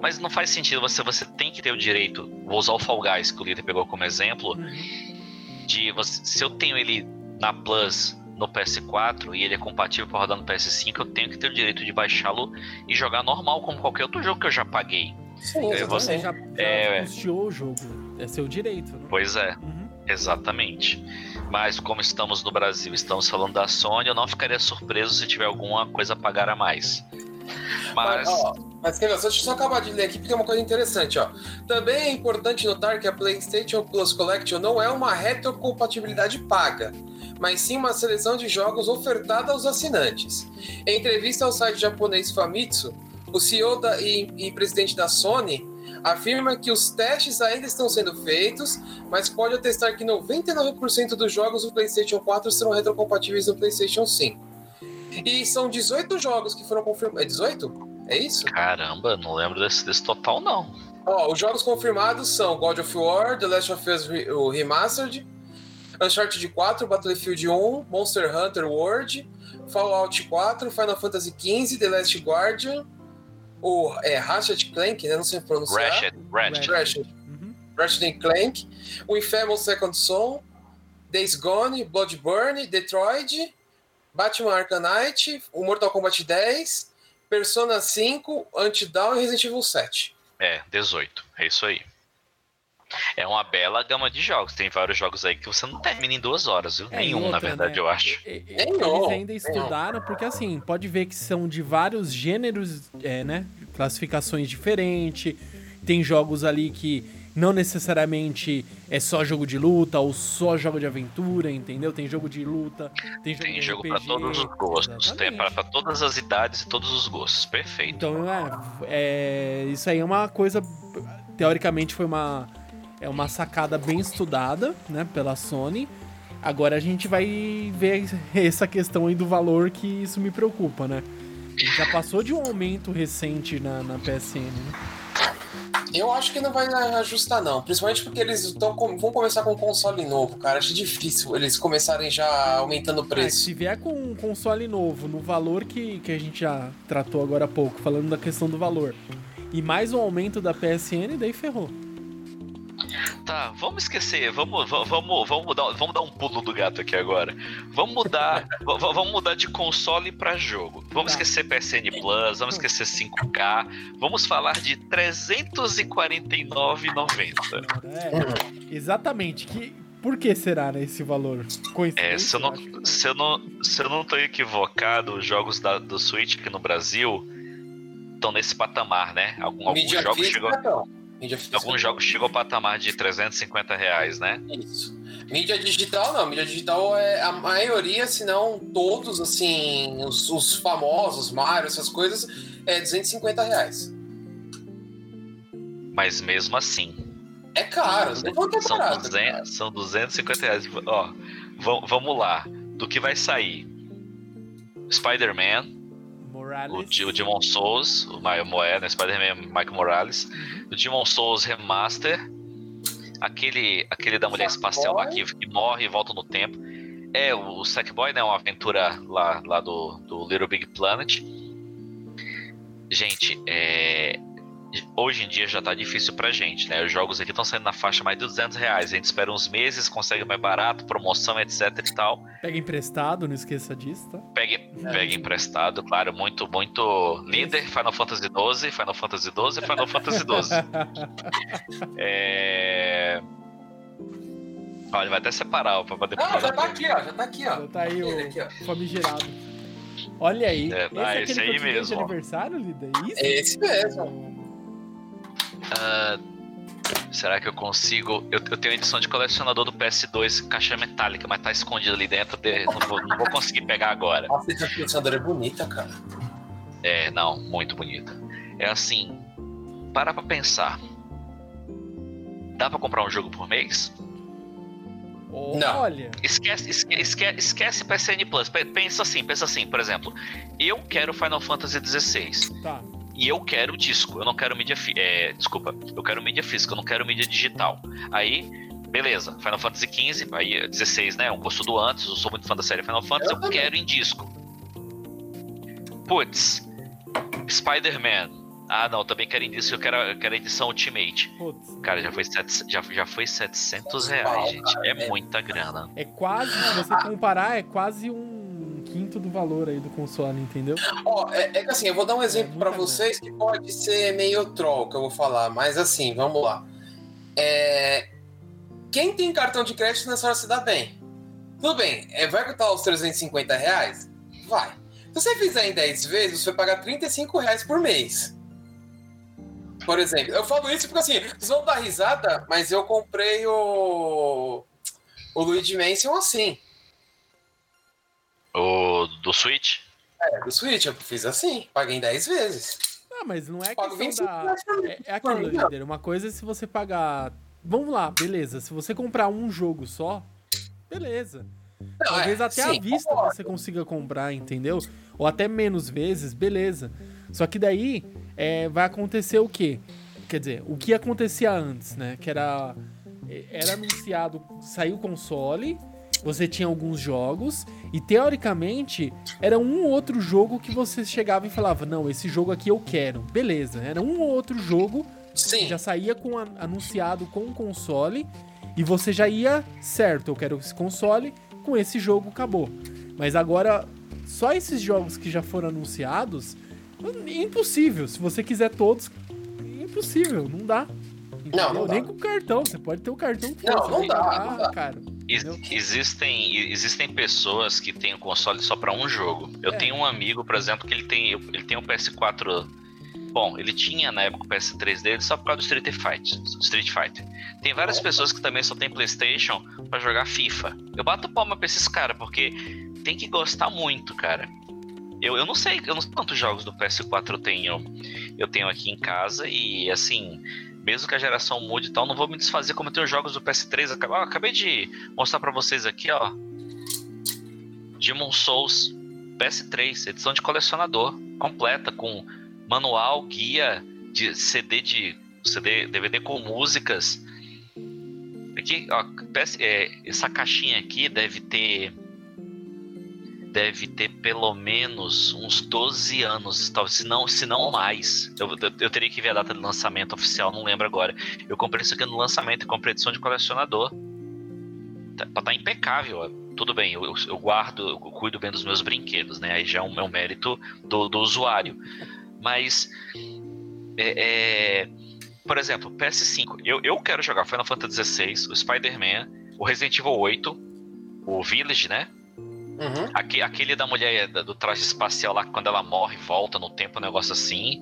mas não faz sentido, você, você tem que ter o direito. Vou usar o Fall Guys, que o líder pegou como exemplo. Uhum. De você, se eu tenho ele na Plus no PS4 e ele é compatível para rodar no PS5, eu tenho que ter o direito de baixá-lo e jogar normal, como qualquer outro jogo que eu já paguei. Sim, é, você já, já é, o jogo. É seu direito. Né? Pois é, uhum. exatamente. Mas como estamos no Brasil, estamos falando da Sony, eu não ficaria surpreso se tiver alguma coisa a pagar a mais. Mas. Ó, mas deixa eu só acabar de ler aqui, porque tem uma coisa interessante, ó. Também é importante notar que a PlayStation Plus Collection não é uma retrocompatibilidade paga, mas sim uma seleção de jogos ofertada aos assinantes. Em entrevista ao site japonês Famitsu, o CEO da, e, e presidente da Sony afirma que os testes ainda estão sendo feitos, mas pode atestar que 99% dos jogos do PlayStation 4 serão retrocompatíveis no PlayStation 5. E são 18 jogos que foram confirmados. É 18? É isso? Caramba, não lembro desse, desse total, não. Ó, os jogos confirmados são God of War, The Last of Us o Remastered, Uncharted 4, Battlefield 1, Monster Hunter World, Fallout 4, Final Fantasy XV, The Last Guardian, o é, Ratchet Clank, né? Não sei pronunciar. Ratchet, Ratchet. Ratchet. Uhum. Ratchet Clank, o Infamous Second Son, Days Gone, Bloodborne, Detroit, Batman Arkham Knight, o Mortal Kombat 10, Persona 5, Antidown e Resident Evil 7. É, 18. É isso aí. É uma bela gama de jogos. Tem vários jogos aí que você não termina em duas horas, viu? É, Nenhum, outra, na verdade, né? eu acho. Eles ainda estudaram, porque assim, pode ver que são de vários gêneros, é, né? Classificações diferentes. Tem jogos ali que não necessariamente é só jogo de luta ou só jogo de aventura, entendeu? Tem jogo de luta, tem jogo tem de jogo para todos os gostos, tem para todas as idades e todos os gostos, perfeito. Então, é, é, isso aí é uma coisa teoricamente foi uma é uma sacada bem estudada, né, pela Sony. Agora a gente vai ver essa questão aí do valor que isso me preocupa, né? Já passou de um aumento recente na, na PSN, né? Eu acho que não vai ajustar, não. Principalmente porque eles tão, vão começar com um console novo, cara. Acho difícil eles começarem já aumentando o é, preço. É, se vier com um console novo, no valor que, que a gente já tratou agora há pouco, falando da questão do valor, e mais um aumento da PSN, daí ferrou. Tá, vamos esquecer, vamos, vamos, vamos, mudar, vamos dar um pulo do gato aqui agora. Vamos mudar, (laughs) vamos mudar de console para jogo. Vamos tá. esquecer PSN Plus, vamos esquecer 5K, vamos falar de 349,90. É, exatamente. Que, por que será né, esse valor? É, se eu, não, se, eu não, se eu não tô equivocado, os jogos da, do Switch aqui no Brasil estão nesse patamar, né? Algum, alguns jogos chegou. Então. Alguns jogos chegam ao patamar de 350 reais, né? Isso. Mídia digital não, mídia digital é a maioria, se não todos, assim, os, os famosos, Mario, essas coisas, é 250 reais. Mas mesmo assim. É caro, não vou ter são, barato, 200, são 250 reais. Ó, vamos lá. Do que vai sair? Spider-Man, Morales. O, o Demon Souls, o Mario Moeda, né, Spider-Man Mike Morales. Uhum. O Demon Souls Remaster. Aquele, aquele da mulher espacial lá que, que, morre e volta no tempo. É, o Sackboy, né? Uma aventura lá, lá do, do Little Big Planet. Gente, é, hoje em dia já tá difícil pra gente, né? Os jogos aqui estão saindo na faixa mais de 200 reais. A gente espera uns meses, consegue mais barato, promoção, etc e tal. Pega emprestado, não esqueça disso, tá? Pegue, é. pega emprestado, claro. Muito, muito líder. Final Fantasy XII, Final Fantasy XII, Final Fantasy XII. (laughs) é... Olha, vai até separar pra poder... Não, já tá aqui, ó. Já tá aqui, ó. Já tá aí o aqui, famigerado. Olha aí. É, esse, é esse aí mesmo. De aniversário, Lida? É isso? Esse mesmo. Uh, será que eu consigo? Eu, eu, tenho a edição de colecionador do PS2, caixa metálica, mas tá escondida ali dentro. De... Não, vou, não, vou, conseguir pegar agora. Nossa, essa colecionadora é bonita, cara. É, não, muito bonita. É assim, para pra pensar. Dá pra comprar um jogo por mês? Não. Olha. Esquece, esquece, esquece PSN Plus. Pensa assim, pensa assim, por exemplo. Eu quero Final Fantasy XVI. Tá e eu quero disco, eu não quero mídia é, desculpa, eu quero mídia física, eu não quero mídia digital. Aí, beleza, Final Fantasy XV, aí 16, né, um gosto do antes, eu sou muito fã da série Final Fantasy, eu, eu quero em disco. Putz, Spider-Man, ah, não, também quero em disco, eu quero, eu quero a edição Ultimate. Putz. Cara, já foi, set, já, já foi 700 reais, gente. É muita grana. É quase, se você comparar, é quase um quinto do valor aí do console, entendeu? Ó, oh, é, é, que assim, eu vou dar um exemplo é, para vocês que pode ser meio troll que eu vou falar, mas assim, vamos lá. É... Quem tem cartão de crédito nessa hora se dá bem. Tudo bem, é, vai custar os 350 reais? Vai. Se você fizer em 10 vezes, você vai pagar 35 reais por mês. Por exemplo, eu falo isso porque assim, vocês vão dar risada, mas eu comprei o. O Luigi Mansion assim. O do Switch? É, do Switch, eu fiz assim, paguei em 10 vezes. Ah, mas não é Pago questão da... É, é aquilo, líder. Uma coisa é se você pagar... Vamos lá, beleza. Se você comprar um jogo só, beleza. Não, Talvez é, até sim, à vista concordo. você consiga comprar, entendeu? Ou até menos vezes, beleza. Só que daí é, vai acontecer o quê? Quer dizer, o que acontecia antes, né? Que era... Era anunciado, saiu o console você tinha alguns jogos e teoricamente era um ou outro jogo que você chegava e falava: Não, esse jogo aqui eu quero. Beleza, era um ou outro jogo Sim. que já saía com anunciado com o console e você já ia certo. Eu quero esse console, com esse jogo acabou. Mas agora, só esses jogos que já foram anunciados, impossível. Se você quiser todos, impossível, não dá. Não, não Nem com cartão, você pode ter o cartão que Não, não dá, não dá. Cara, Ex existem, existem pessoas que têm o console só para um jogo. Eu é. tenho um amigo, por exemplo, que ele tem, ele tem um PS4 Bom, ele tinha na época o PS3 dele só por causa do Street Fighter. Street Fighter. Tem várias pessoas que também só tem PlayStation para jogar FIFA. Eu bato palma pra esses caras, porque tem que gostar muito, cara. Eu, eu não sei, eu não sei quantos jogos do PS4 eu tenho, eu tenho aqui em casa e assim, mesmo que a geração mude e tal, não vou me desfazer como eu tenho jogos do PS3. Acabei, acabei de mostrar para vocês aqui, ó. Demon Souls PS3, edição de colecionador, completa com manual, guia de CD de CD, DVD com músicas. Aqui, ó, é, essa caixinha aqui deve ter deve ter pelo menos uns 12 anos, talvez, se não, se não mais. Eu, eu, eu, teria que ver a data de lançamento oficial, não lembro agora. Eu comprei isso aqui no lançamento comprei edição de colecionador. Tá, tá impecável. Ó. Tudo bem, eu, eu, guardo, eu cuido bem dos meus brinquedos, né? Aí já é um, é um mérito do, do usuário. Mas, é, é, por exemplo, PS5. Eu, eu quero jogar Final Fantasy XVI, o Spider-Man, o Resident Evil 8, o Village, né? Uhum. aquele da mulher do traje espacial lá, quando ela morre, volta no tempo, um negócio assim.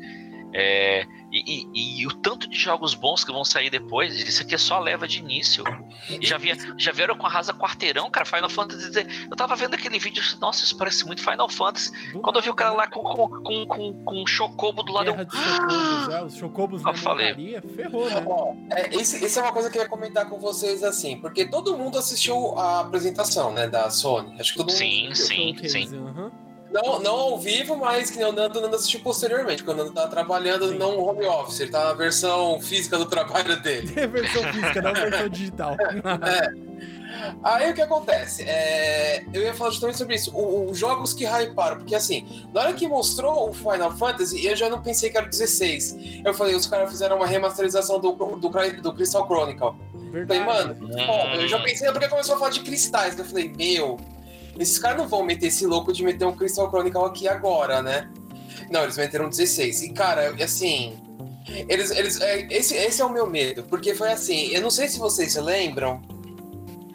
É, e, e, e, o tanto de jogos bons que vão sair depois, isso aqui é só leva de início. E já, via, já vieram com a rasa quarteirão, cara, Final Fantasy. Eu tava vendo aquele vídeo, nossa, isso parece muito Final Fantasy. Quando eu vi o cara lá com, com, com, com, com um chocobo do lado, Guerra eu. De chocobos, é, os chocobos eu falei. ferrou, né? é, esse, esse é uma coisa que eu ia comentar com vocês assim, porque todo mundo assistiu a apresentação, né, da Sony. Acho que todo mundo. Sim, sim, sim. Uhum. Não, não ao vivo, mas que o Nando, Nando assistiu posteriormente, quando o Nando tava trabalhando Sim. não home office, ele tá na versão física do trabalho dele. É (laughs) versão física, não versão digital. (laughs) é. Aí o que acontece? É, eu ia falar justamente sobre isso. Os jogos que hyparam, porque assim, na hora que mostrou o Final Fantasy, eu já não pensei que era 16. Eu falei, os caras fizeram uma remasterização do, do, do Crystal Chronicle. Verdade. Falei, mano, ó, eu já pensei, porque começou a falar de cristais. Eu falei, meu, esses caras não vão meter esse louco de meter um Crystal Chronicle aqui agora, né? Não, eles meteram 16. E, cara, assim. Eles, eles, é, esse, esse é o meu medo, porque foi assim. Eu não sei se vocês se lembram.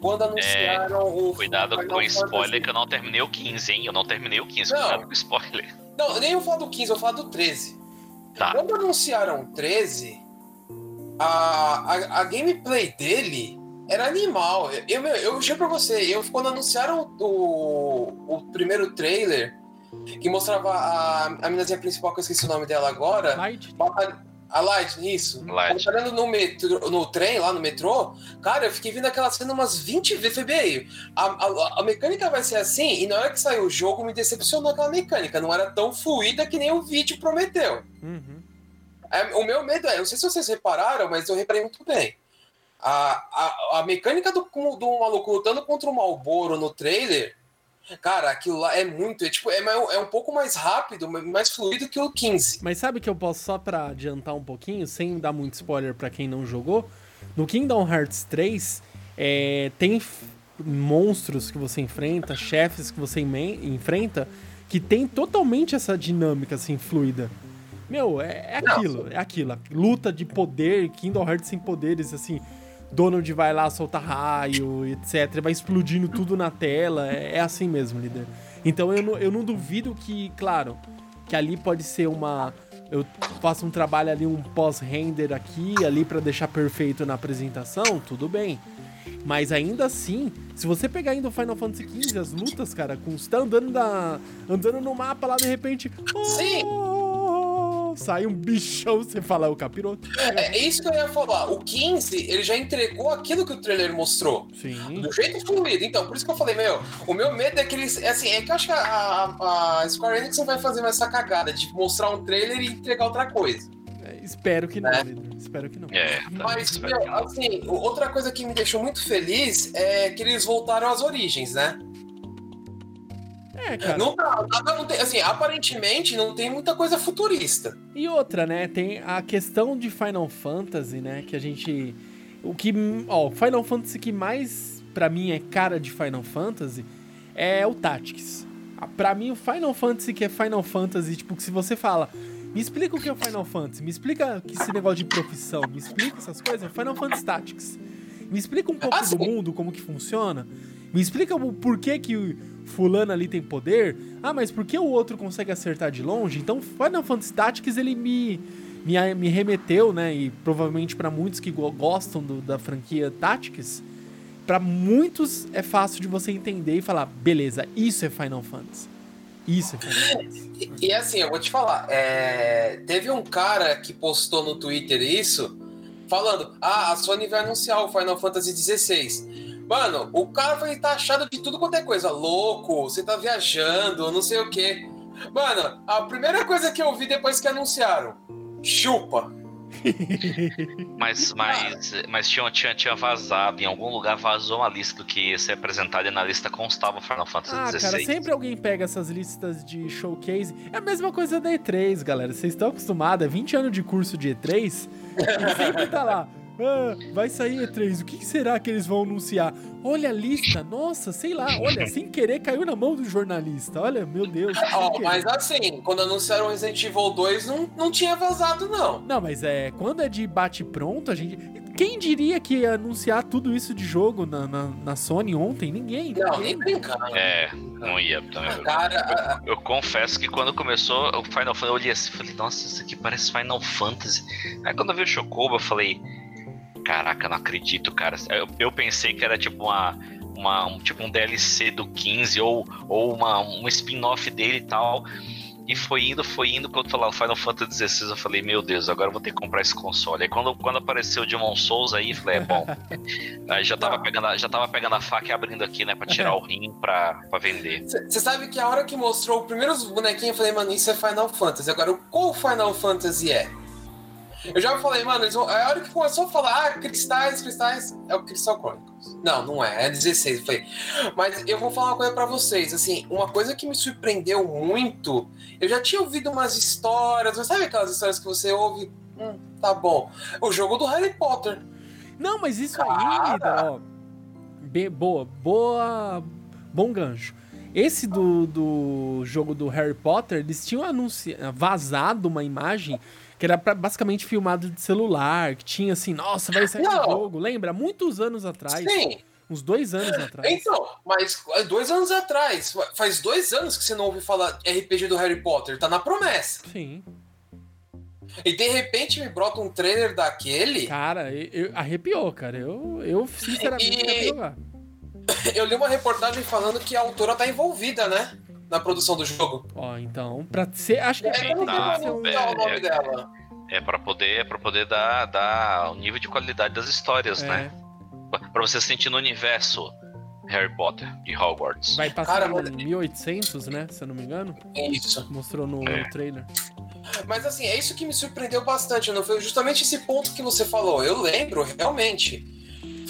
Quando anunciaram é, o. Cuidado com o spoiler, que eu não terminei o 15, hein? Eu não terminei o 15. Não, cuidado com o spoiler. Não, nem eu falo do 15, eu falo do 13. Tá. Quando anunciaram o 13, a, a, a gameplay dele era animal. Eu, eu, eu juro pra você, eu, quando anunciaram o, o primeiro trailer, que mostrava a, a meninazinha principal, que eu esqueci o nome dela agora. Light. A Light, isso. Light. Batalhando no, metro, no trem, lá no metrô, cara, eu fiquei vendo aquela cena umas 20 vezes. Falei, a, a, a, mecânica vai ser assim, e na hora que saiu o jogo, me decepcionou aquela mecânica. Não era tão fluida que nem o vídeo prometeu. Uhum. É, o meu medo é, não sei se vocês repararam, mas eu reparei muito bem. A, a, a mecânica do, do maluco lutando contra o Malboro no trailer, cara, aquilo lá é muito. É, tipo, é, é um pouco mais rápido, mais fluido que o 15. Mas sabe que eu posso, só pra adiantar um pouquinho, sem dar muito spoiler para quem não jogou, no Kingdom Hearts 3 é, tem monstros que você enfrenta, chefes que você enfrenta, que tem totalmente essa dinâmica assim, fluida. Meu, é, é aquilo, é aquilo. Luta de poder, Kingdom Hearts sem poderes, assim Donald vai lá soltar raio, etc. Vai explodindo tudo na tela. É, é assim mesmo, líder. Então eu não, eu não duvido que, claro, que ali pode ser uma. Eu faço um trabalho ali, um pós-render aqui, ali para deixar perfeito na apresentação, tudo bem. Mas ainda assim, se você pegar ainda o Final Fantasy XV, as lutas, cara, com você tá andando, na, andando no mapa lá de repente. Oh, Sim! Sai um bichão, você fala, é o capiroto. É, é isso que eu ia falar. O 15, ele já entregou aquilo que o trailer mostrou. Sim. Do jeito fluido. Então, por isso que eu falei, meu, o meu medo é que eles. É assim, é que eu acho que a, a, a Square Enix não vai fazer essa cagada de mostrar um trailer e entregar outra coisa. É, espero que não, é. Espero que não. É, Mas, meu, assim, outra coisa que me deixou muito feliz é que eles voltaram às origens, né? É, cara. Não, não tem, assim, aparentemente não tem muita coisa futurista. E outra, né? Tem a questão de Final Fantasy, né? Que a gente. O que. Ó, Final Fantasy que mais para mim é cara de Final Fantasy é o Tactics. Pra mim, o Final Fantasy que é Final Fantasy, tipo, que se você fala Me explica o que é o Final Fantasy. Me explica esse negócio de profissão. Me explica essas coisas. Final Fantasy Tactics. Me explica um pouco ah, do mundo, como que funciona. Me explica o porquê que fulano ali tem poder. Ah, mas por que o outro consegue acertar de longe? Então, Final Fantasy Tactics, ele me, me, me remeteu, né? E provavelmente para muitos que gostam do, da franquia Tactics, para muitos é fácil de você entender e falar, beleza, isso é Final Fantasy. Isso é Final Fantasy. E, e assim, eu vou te falar, é... teve um cara que postou no Twitter isso, falando, ah, a Sony vai anunciar o Final Fantasy XVI. Mano, o cara foi taxado de tudo quanto é coisa. Louco, você tá viajando, não sei o quê. Mano, a primeira coisa que eu vi depois que anunciaram: chupa. (laughs) mas mas, mas tinha, tinha, tinha vazado, em algum lugar vazou uma lista do que ia ser apresentado e na lista constava Final Fantasy XVI. Ah, cara, sempre alguém pega essas listas de showcase. É a mesma coisa da E3, galera. Vocês estão acostumados, é 20 anos de curso de E3, e (laughs) sempre tá lá. Ah, vai sair E3, o que será que eles vão anunciar? Olha a lista, nossa, sei lá, olha, sem querer caiu na mão do jornalista, olha, meu Deus. Oh, mas assim, quando anunciaram Resident Evil 2, não, não tinha vazado, não. Não, mas é, quando é de bate-pronto, a gente. Quem diria que ia anunciar tudo isso de jogo na, na, na Sony ontem? Ninguém. Não, ninguém. nem brincando. É, não ia também. Cara, eu, eu, confesso que quando começou o Final Fantasy, eu olhei assim, falei, nossa, isso aqui parece Final Fantasy. Aí quando eu vi o Chocobo, eu falei Caraca, não acredito, cara. Eu, eu pensei que era tipo uma, uma um, tipo um DLC do 15 ou, ou uma, um spin-off dele e tal. E foi indo, foi indo. Quando falou o Final Fantasy XVI, eu falei, meu Deus, agora eu vou ter que comprar esse console. Aí quando, quando apareceu o Demon Souls aí, eu falei, é bom. (laughs) aí já tava, pegando, já tava pegando a faca e abrindo aqui, né, pra tirar o rim pra, pra vender. Você sabe que a hora que mostrou os primeiros bonequinhos, eu falei, mano, isso é Final Fantasy. Agora, qual Final Fantasy é? Eu já falei, mano, eles vão, a hora que começou a falar, ah, cristais, cristais, é o Crystal Chronicles. Não, não é, é 16. Eu falei, mas eu vou falar uma coisa para vocês, assim, uma coisa que me surpreendeu muito, eu já tinha ouvido umas histórias, mas sabe aquelas histórias que você ouve? Hum, tá bom. O jogo do Harry Potter. Não, mas isso Cara... aí, ó. Boa, boa. Bom gancho. Esse do, do jogo do Harry Potter, eles tinham anunciado, vazado uma imagem que era pra, basicamente filmado de celular, que tinha assim, nossa, vai sair um jogo. Lembra? Muitos anos atrás. Sim. Uns dois anos atrás. Então, mas dois anos atrás. Faz dois anos que você não ouve falar RPG do Harry Potter. Tá na promessa. Sim. E de repente me brota um trailer daquele. Cara, eu, eu arrepiou, cara. Eu, eu sinceramente e... (laughs) Eu li uma reportagem falando que a autora tá envolvida, né? Na produção do jogo. Ó, então, pra ser. Acho que é, é, tá, é, o nome dela. É para poder, é pra poder dar, dar o nível de qualidade das histórias, é. né? Pra você sentir no universo Harry Potter de Hogwarts. Vai passar Cara, mas... 1800, né? Se eu não me engano. Isso. Mostrou no, é. no trailer. Mas assim, é isso que me surpreendeu bastante, não foi justamente esse ponto que você falou. Eu lembro, realmente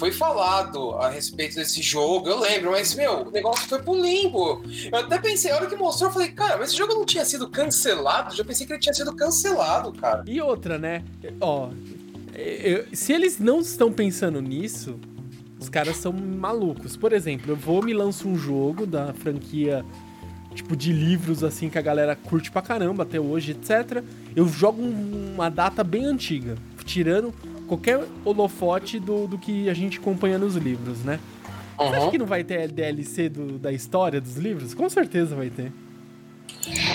foi falado a respeito desse jogo, eu lembro, mas, meu, o negócio foi pro limbo. Eu até pensei, a hora que mostrou, eu falei, cara, mas esse jogo não tinha sido cancelado? Já pensei que ele tinha sido cancelado, cara. E outra, né? Ó, eu, se eles não estão pensando nisso, os caras são malucos. Por exemplo, eu vou me lanço um jogo da franquia tipo de livros assim que a galera curte pra caramba até hoje, etc. Eu jogo uma data bem antiga, tirando qualquer holofote do, do que a gente acompanha nos livros, né? Uhum. Você acha que não vai ter DLC do, da história dos livros? Com certeza vai ter.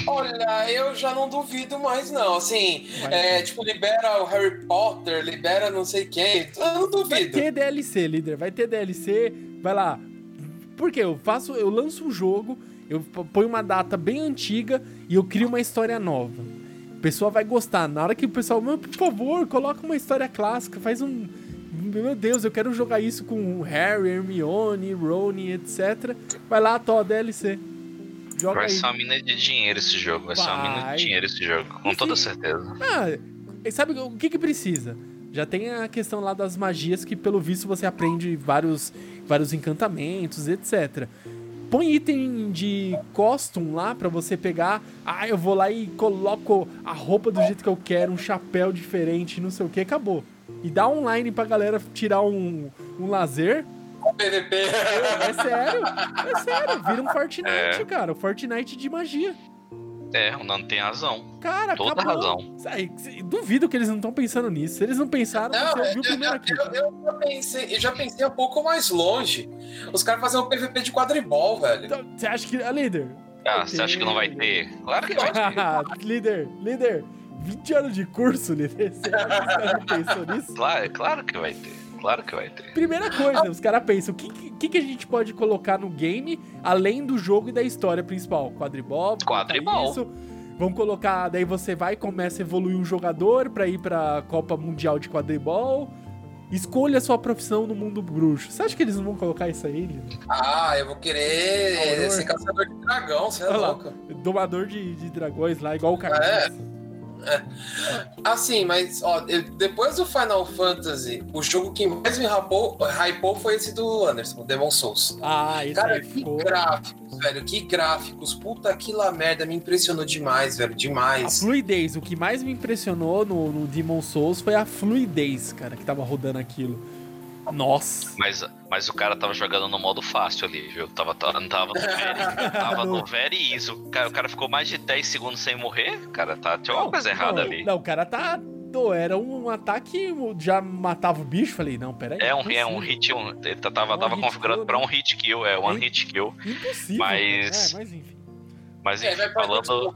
Olha, eu já não duvido mais, não. Assim, é, tipo, libera o Harry Potter, libera não sei quem. Eu não duvido. Vai ter DLC, líder. Vai ter DLC. Vai lá. Porque eu faço, eu lanço um jogo, eu ponho uma data bem antiga e eu crio uma história nova. O pessoal vai gostar. Na hora que o pessoal, por favor, coloca uma história clássica, faz um. Meu Deus, eu quero jogar isso com Harry, Hermione, Rony, etc. Vai lá, to DLC. Joga vai aí. ser uma mina de dinheiro esse jogo. Vai, vai, ser uma mina de dinheiro esse jogo, com toda certeza. Ah, sabe o que que precisa? Já tem a questão lá das magias que, pelo visto, você aprende vários, vários encantamentos, etc. Põe item de costume lá para você pegar. Ah, eu vou lá e coloco a roupa do jeito que eu quero, um chapéu diferente, não sei o que, acabou. E dá online pra galera tirar um, um lazer. PVP. É, é sério, é sério. Vira um (laughs) Fortnite, é. cara. Fortnite de magia. É, o Nando tem razão. Cara, Toda acabou. razão. Sai, duvido que eles não estão pensando nisso. Se eles não pensaram, Não, você ouviu eu, primeiro aqui. eu, eu já pensei, eu já pensei um pouco mais longe. Os caras fazem um PVP de quadribol, velho. Então, você acha que. Ah, líder. Ah, você acha que não vai ter? Claro que vai ter. (laughs) líder, líder. 20 anos de curso, líder. Você acha que não pensou nisso? Claro, claro que vai ter. Claro que vai ter. Primeira coisa, os caras pensam, o que, que, que a gente pode colocar no game além do jogo e da história principal? Quadribol? Quadribol. Isso. Vamos colocar, daí você vai e começa a evoluir um jogador pra ir pra Copa Mundial de Quadribol. Escolha a sua profissão no mundo bruxo. Você acha que eles não vão colocar isso aí, líder? Ah, eu vou querer Horror. ser caçador de dragão, você é Olha lá. louco. Domador de, de dragões lá, igual o cara. É. (laughs) Assim, mas ó, depois do Final Fantasy, o jogo que mais me hypou, hypou foi esse do Anderson, Demon Souls. Ah, esse Cara, aí que ficou. gráficos, velho, que gráficos. Puta que lá merda, me impressionou demais, velho, A demais. fluidez, o que mais me impressionou no, no Demon Souls foi a fluidez, cara, que tava rodando aquilo. Nossa. Mas, mas o cara tava jogando no modo fácil ali, viu? Tava, tava, não tava no very. Tava no very easy. O cara, o cara ficou mais de 10 segundos sem morrer. Cara, tá, tinha alguma coisa errada não, ali. Não, o cara tá. Era um ataque, já matava o bicho. Falei, não, peraí. É um, é um impossível. hit, um, ele tá- tava, One tava hit configurado kill, pra um hit kill, é, one Hein? hit kill. Impossível. Mas-. É, mas enfim. Mas É, enfim, pra falando.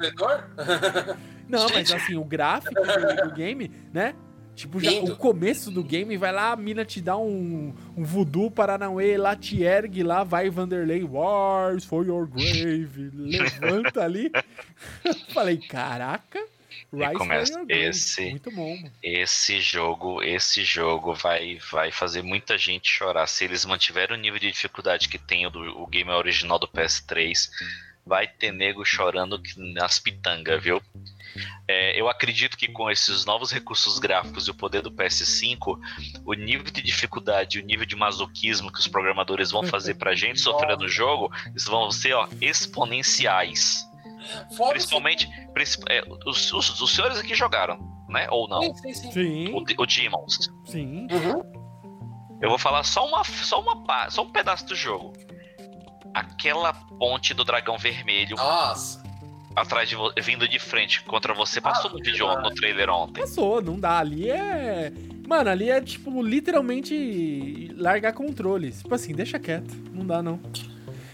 Não, mas (laughs) assim, o gráfico do, do game, né? Tipo, já, o começo do game, vai lá, a mina te dá um, um voodoo Paranauê, lá te ergue, lá vai Vanderlei, Wars for your grave, levanta ali. (laughs) Falei, caraca, Rise começa esse- Muito bom, mano. Esse jogo, esse jogo vai, vai fazer muita gente chorar. Se eles mantiverem o nível de dificuldade que tem o, do, o game original do PS3, vai ter nego chorando nas pitangas, viu? É, eu acredito que com esses novos recursos gráficos e o poder do PS5, o nível de dificuldade, o nível de masoquismo que os programadores vão fazer pra gente sofrer no jogo, eles vão ser ó, exponenciais. Foda-se. Principalmente, princip- é, os, os- os senhores aqui jogaram, né? Ou não? Sim, sim, sim. O, o Demons. sim. Uhum. Eu vou falar só uma, só uma só um pedaço do jogo. Aquela ponte do dragão vermelho Nossa. atrás de vindo de frente contra você passou Ah, no vídeo no trailer ontem. Passou, não dá. Ali é. Mano, ali é tipo literalmente largar controle. Tipo assim, deixa quieto. Não dá, não.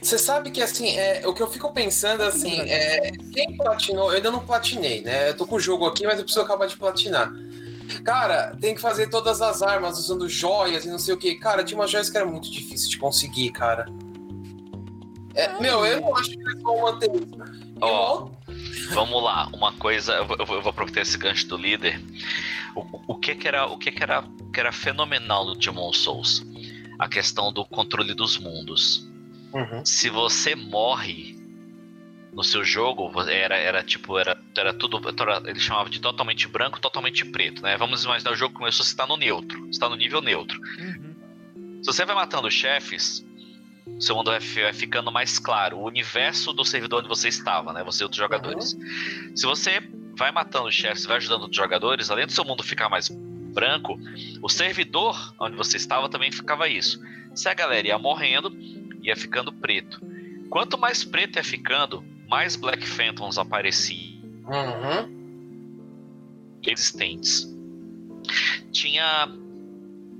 Você sabe que assim, é, o que eu fico pensando assim, é, quem platinou, eu ainda não platinei, né? Eu tô com o jogo aqui, mas eu preciso acabar de platinar. Cara, tem que fazer todas as armas usando joias e não sei o que. Cara, tinha umas joias que era muito difícil de conseguir, cara. É, meu, eu não acho que eles vão manter isso. Ó. o- Vamos lá, uma coisa, eu vou, eu aproveitar esse gancho do líder. O, o que que era, o que que era, que era fenomenal no Demon Souls? A questão do controle dos mundos. Uhum. se você morre no seu jogo, era, era tipo, era, era tudo. era- Ele chamava de totalmente branco, totalmente preto, né? Vamos imaginar o jogo começou, você está no neutro, você tá no nível neutro. Uhum. Se você vai matando chefes, seu mundo vai, fi- vai ficando mais claro. O universo do servidor onde você estava, né? Você e outros jogadores. Se você vai matando chefes, vai ajudando outros jogadores, além do seu mundo ficar mais branco, o servidor onde você estava também ficava isso. Se a galera ia morrendo, ia ficando preto. Quanto mais preto ia ficando, mais Black Phantoms apareciam Uhum. existentes. Tinha.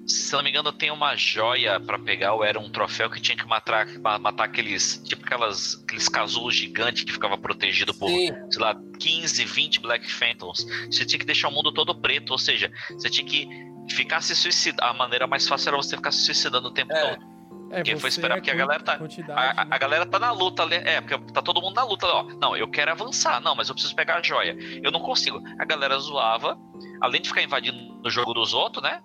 Se não me engano, tem uma joia pra pegar, ou era um troféu que tinha que matar, ma- matar aqueles. Tipo aquelas, aqueles casulos gigantes que ficava protegido por, Sim. sei lá, 15, 20 Black Phantoms. Você tinha que deixar o mundo todo preto, ou seja, você tinha que ficar se suicidando. A maneira mais fácil era você ficar se suicidando o tempo É. todo. É, Porque foi esperar, é porque a galera tá- A, a- né? a galera tá na luta ali. É, porque tá todo mundo na luta. Ó, não, eu quero avançar. Não, mas eu preciso pegar a joia. Eu não consigo. A galera zoava. Além de ficar invadindo o jogo dos outros, né?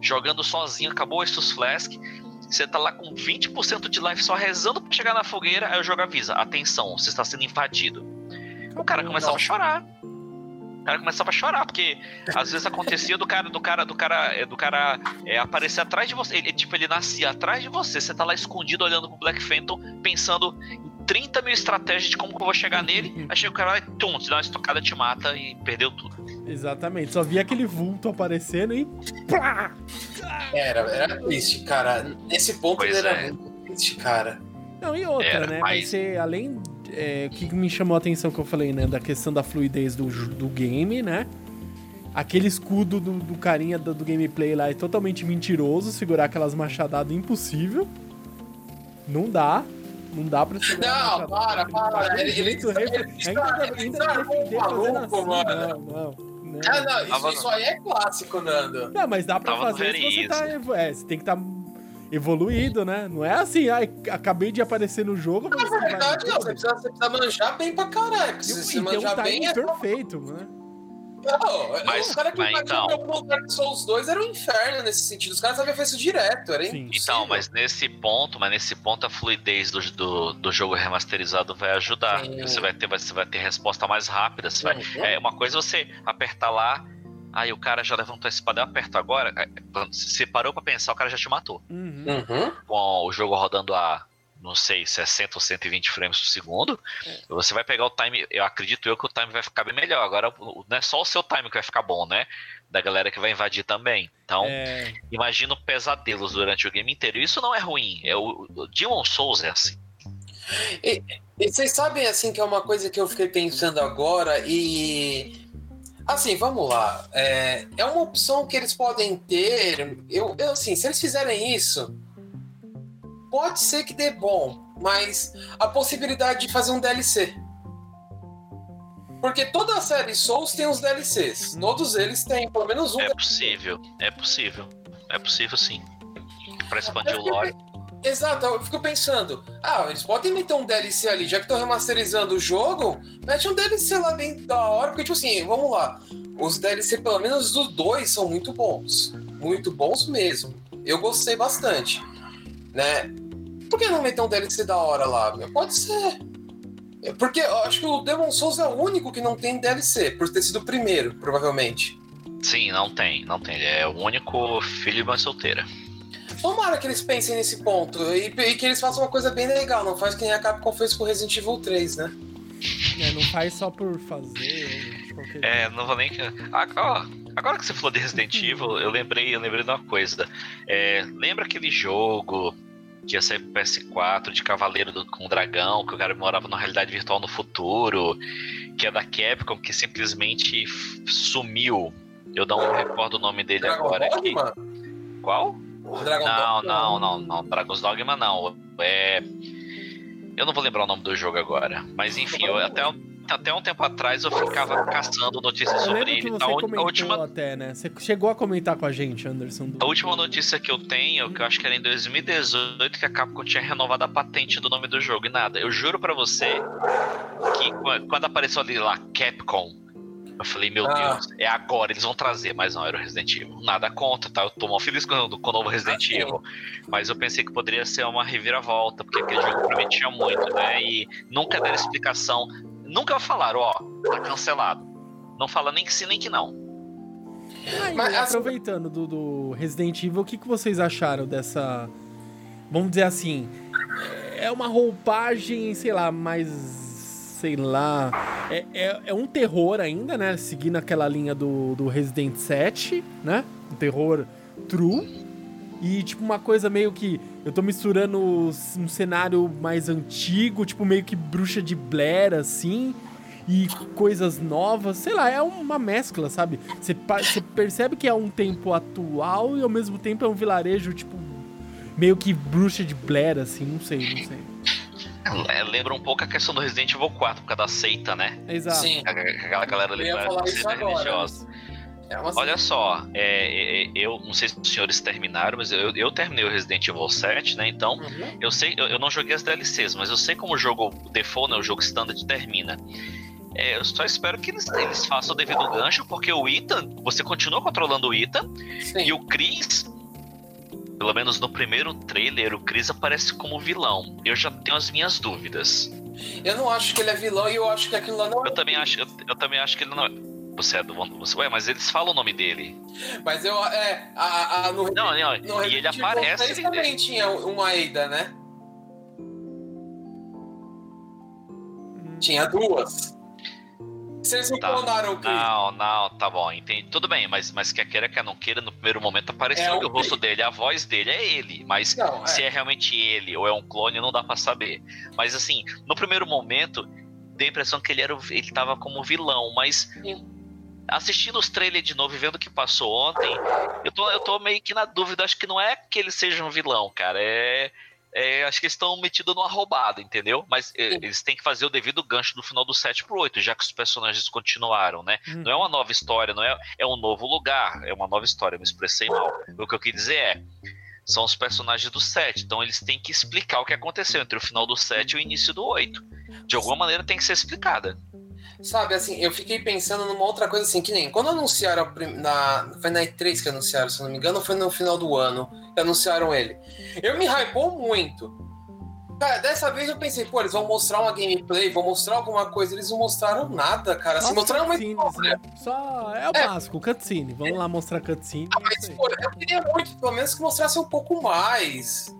Jogando sozinho, acabou o Estus Flask. Você tá lá com 20% de life só rezando pra chegar na fogueira. Aí o jogo avisa: atenção, você está sendo invadido. O cara começava a chorar. O cara começava a chorar, porque às vezes acontecia do cara, do cara, do cara, é, do cara é, aparecer atrás de você. Ele, tipo, ele nascia atrás de você. Você tá lá escondido olhando pro Black Phantom, pensando em 30 mil estratégias de como que eu vou chegar nele. Aí chega o cara lá e tum, te dá uma estocada, te mata e perdeu tudo. Exatamente, só via aquele vulto aparecendo e. Plá! Era, era triste, cara. Nesse ponto Pois ele era é. muito triste, cara. Não, e outra, Era, né? Vai mas- ser, além é, o que me chamou a atenção que eu falei, né? Da questão da fluidez do, do game, né? Aquele escudo do, do carinha do, do, gameplay lá é totalmente mentiroso, segurar aquelas machadadas impossível. Não dá. Não dá pra segurar. Não, para, para. Ele, ele, ele, ainda defender fazendo assim. Não, não. Não. Ah, não, isso, isso, aí é clássico, Nando. Não, mas dá pra Tava fazer se você tá. É, você tem que estar tá evoluído, né? Não é assim, ai, acabei de aparecer no jogo. Mas na verdade, não, você precisa, você precisa manjar bem pra caralho. Se você manjar um bem. É perfeito, né? Não, mas, o cara que mas, então... o Dark Souls 2 era um inferno nesse sentido. Os caras sabiam fazer isso direto, era Sim. Então, mas nesse ponto, mas nesse ponto a fluidez do, do, do jogo remasterizado vai ajudar. Você vai ter, você vai ter resposta mais rápida. Você vai, uhum. É uma coisa você apertar lá, aí o cara já levantou a espada, eu aperto agora. Você parou pra pensar, o cara já te matou. Uhum. uhum. Com o jogo rodando a não sei, 60 ou 120 frames por segundo, é. você vai pegar o time, eu acredito eu que o time vai ficar bem melhor. Agora, não é só o seu time que vai ficar bom, né? Da galera que vai invadir também. Então, é... imagino pesadelos durante o game inteiro. Isso não é ruim. É o, o Demon Souls é assim. E, e vocês sabem, assim, que é uma coisa que eu fiquei pensando agora e... Assim, vamos lá. É, é uma opção que eles podem ter. Eu, eu, assim, se eles fizerem isso, pode ser que dê bom, mas a possibilidade de fazer um DLC. Porque toda a série Souls tem os DLCs. Todos eles têm pelo menos um. É possível, é possível. É possível sim. Pra expandir o lore. Exato, eu fico pensando, ah, eles podem meter um DLC ali, já que estão remasterizando o jogo, mete um DLC lá bem da hora, porque, tipo assim, vamos lá, os DLC, pelo menos dos dois, são muito bons. Muito bons mesmo. Eu gostei bastante, né? por que não meter um DLC da hora lá? Pode ser. Porque eu acho que o Demon Souls é o único que não tem DLC, por ter sido o primeiro, provavelmente. Sim, não tem, não tem. Ele é o único filho de uma solteira. Tomara que eles pensem nesse ponto e, e, que eles façam uma coisa bem legal, não faz que nem a Capcom fez com Resident Evil 3, né? É, não faz só por fazer. É, não vou nem. Ah, ó, agora que você falou de Resident Evil, eu lembrei, eu lembrei de uma coisa. É, lembra aquele jogo que ia ser PS4 de Cavaleiro do, com Dragão, que o cara morava na realidade virtual no futuro, que é da Capcom, que simplesmente sumiu. Eu não recordo o nome dele Dragon agora Dogma? aqui. Qual? Dragon não, não, não, não. Dragon's Dogma não. É. Eu não vou lembrar o nome do jogo agora. Mas enfim, eu até até um tempo atrás eu ficava caçando notícias eu sobre ele. Você a, a última até, né? Você chegou a comentar com a gente, Anderson. Do... A última notícia que eu tenho, que eu acho que era em 2018, que a Capcom tinha renovado a patente do nome do jogo e nada. Eu juro para você que quando apareceu ali lá Capcom, eu falei, meu ah. Deus, é agora, eles vão trazer, mas não, era o Resident Evil. Nada contra, tá? Eu tô mal feliz com, com o novo Resident ah, Evil. Mas eu pensei que poderia ser uma reviravolta, porque aquele jogo prometia muito, né? E nunca deram explicação Nunca falaram, ó, tá cancelado. Não fala nem que sim, nem que não. Aí, Mas, aproveitando do, do, Resident Evil, o que, que vocês acharam dessa. Vamos dizer assim. É uma roupagem, sei lá, mais. Sei lá. É, é, é um terror ainda, né? Seguindo aquela linha do, do Resident 7, né? Um terror true. E, tipo, uma coisa meio que. Eu tô misturando um cenário mais antigo, tipo, meio que bruxa de Blair, assim. E coisas novas, sei lá, é uma mescla, sabe? Você percebe que é um tempo atual e ao mesmo tempo é um vilarejo, tipo, meio que bruxa de Blair, assim, não sei, não sei. É, lembra um pouco a questão do Resident Evil 4, por causa da seita, né? Exato. Sim. Aquela galera ali, seita religiosa. É Olha só, é, é, eu não sei se os senhores terminaram, mas eu, eu terminei o Resident Evil 7, né? Então, uhum. eu sei, eu, eu, não joguei as DLCs, mas eu sei como o jogo default, né, o jogo standard termina. É, eu só espero que eles, eles, façam o devido gancho, porque o Ethan, você continua controlando o Ethan, Sim. e o Chris, pelo menos no primeiro trailer, o Chris aparece como vilão. Eu já tenho as minhas dúvidas. Eu não acho que ele é vilão e eu acho que aquilo lá não eu é. Também acho, eu, eu também acho que ele não é. Você é do você, Ué, mas eles falam o nome dele. Mas eu. É. A, a, no, não, não, no e ele aparece. Ele também tinha uma Eida, né? Tinha duas. Vocês não tá. clonaram o Chris. Não, não, tá bom, entendi. Tudo bem, mas, mas quer queira, quer não queira, no primeiro momento apareceu é o, o rosto dele, a voz dele é ele. Mas não, se é. é realmente ele ou é um clone, não dá para saber. Mas assim, no primeiro momento, deu a impressão que ele era ele tava como vilão, mas. Sim assistindo os trailers de novo e vendo o que passou ontem, eu tô, eu tô meio que na dúvida. Acho que não é que ele seja um vilão, cara. É, é, acho que eles estão metidos numa roubada, entendeu? Mas é, eles têm que fazer o devido gancho do final do 7 pro 8, já que os personagens continuaram, né? Uhum. Não é uma nova história, não é, é um novo lugar, é uma nova história, eu me expressei mal. O que eu quis dizer é. São os personagens do 7, então eles têm que explicar o que aconteceu entre o final do 7 e o início do 8. De alguma maneira tem que ser explicada. Sabe, assim, eu fiquei pensando numa outra coisa assim, que nem quando anunciaram na. Foi na E3 que anunciaram, se não me engano, foi no final do ano que anunciaram ele. Eu me hypou muito. Cara, dessa vez eu pensei, pô, eles vão mostrar uma gameplay, vão mostrar alguma coisa. Eles não mostraram nada, cara. Assim, mostraram uma né? Só é o é. básico, cutscene. Vamos lá mostrar cutscene. Ah, mas, pô, eu queria muito, pelo menos, que mostrasse um pouco mais.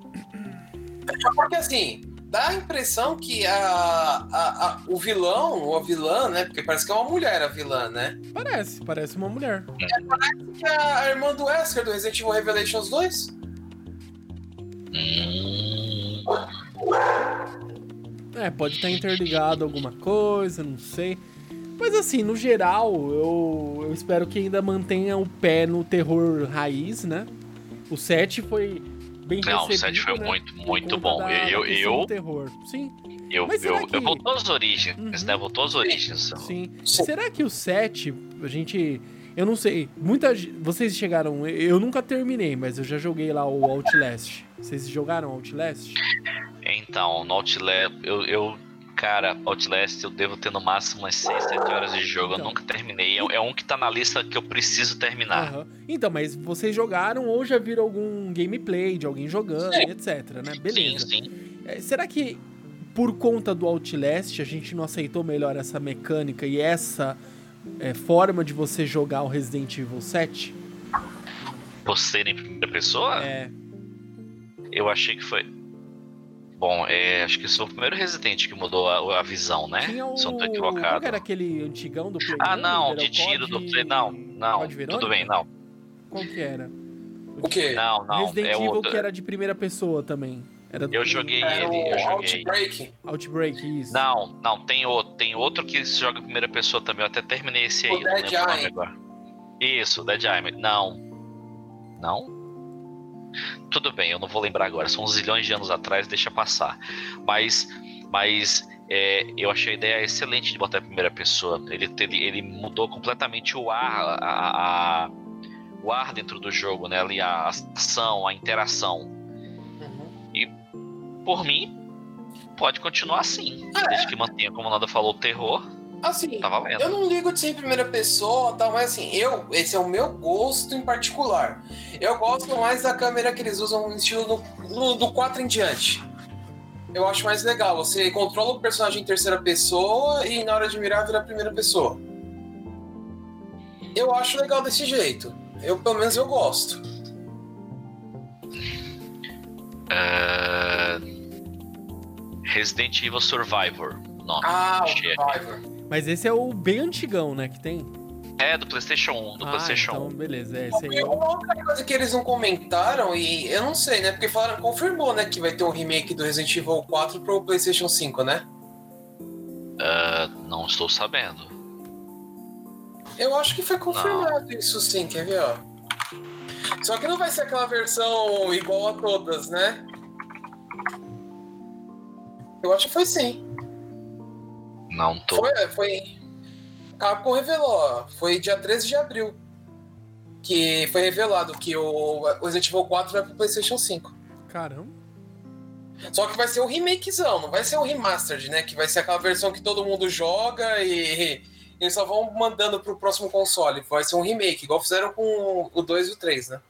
(clears throat) Porque assim, dá a impressão que a, a, a, o vilão, ou a vilã, né? Porque parece que é uma mulher a vilã, né? Parece, parece uma mulher. É, parece que é a irmã do Wesker do Resident Evil Revelations 2. É, pode estar interligado alguma coisa, não sei. Mas assim, no geral, eu, eu espero que ainda mantenha o pé no terror raiz, né? O 7 foi bem Não, o 7 foi né? muito, muito bom. Da, eu, eu, terror. Sim. Eu, eu, que... eu voltou às origens, uhum. né? Voltou às origens. Sim. Sim. Será que o 7, a gente. Eu não sei. Muita, vocês chegaram. Eu nunca terminei, mas eu já joguei lá o Outlast. Vocês jogaram Outlast? Então, no Outlast, eu, eu Cara, Outlast eu devo ter no máximo umas 6, 7 horas de jogo. Então. Eu nunca terminei. É, é, um que tá na lista que eu preciso terminar. Então, mas vocês jogaram ou já viram algum gameplay de alguém jogando, sim. etc, né? Beleza. Sim, sim. É, será que por conta do Outlast a gente não aceitou melhor essa mecânica e essa é, forma de você jogar o Resident Evil 7? Você em primeira pessoa? É. Eu achei que foi. Bom, é, acho que foi o primeiro Resident que mudou a, a visão, né? Tinha o... Se não tô equivocado. Qual era aquele antigão do Play Ah, não, de tiro do Play. Não, não. Tudo bem, não. Qual que era? O quê? Não, não. Resident é Evil outro... que era de primeira pessoa também. Era eu joguei era ele, eu joguei. Outbreak. Outbreak, isso. Não, não, tem outro, tem outro que se joga em primeira pessoa também. Eu até terminei esse aí. O Dead Eye. Isso, Dead Eye. Não. Não? Tudo bem, eu não vou lembrar agora, são uns zilhões de anos atrás, deixa passar. Mas, mas é, eu achei a ideia excelente de botar a primeira pessoa. Ele, ele, ele mudou completamente o ar, a, a, o ar dentro do jogo, né? Ali a ação, a interação. Uhum. E por mim, pode continuar assim. É. Desde que mantenha, como nada falou, o terror. Assim, tá eu não ligo de ser em primeira pessoa, tal, mas assim, eu, esse é o meu gosto em particular. Eu gosto mais da câmera que eles usam no estilo do, do 4 em diante. Eu acho mais legal. Você controla o personagem em terceira pessoa e na hora de mirar vira a primeira pessoa. Eu acho legal desse jeito. Eu, pelo menos, eu gosto. Uh... Resident Evil Survivor. Nome. Ah, Survivor. Mas esse é o bem antigão, né, que tem? É, do PlayStation 1, do ah, PlayStation então, 1. beleza, é esse aí. Uma outra coisa que eles não comentaram, e eu não sei, né? Porque falaram, confirmou, né, que vai ter um remake do Resident Evil 4 pro PlayStation 5, né? Uh, não estou sabendo. Eu acho que foi confirmado não. isso sim, quer ver, ó. Só que não vai ser aquela versão igual a todas, né? Eu acho que foi sim. Não tô. Foi, foi. Capcom revelou, foi dia 13 de abril. Que foi revelado que o Resident Evil 4 vai pro PlayStation 5. Caramba. Só que vai ser um remakezão, não vai ser um remastered, né? Que vai ser aquela versão que todo mundo joga e (laughs) eles só vão mandando pro próximo console. Vai ser um remake, igual fizeram com o 2 e o 3, né?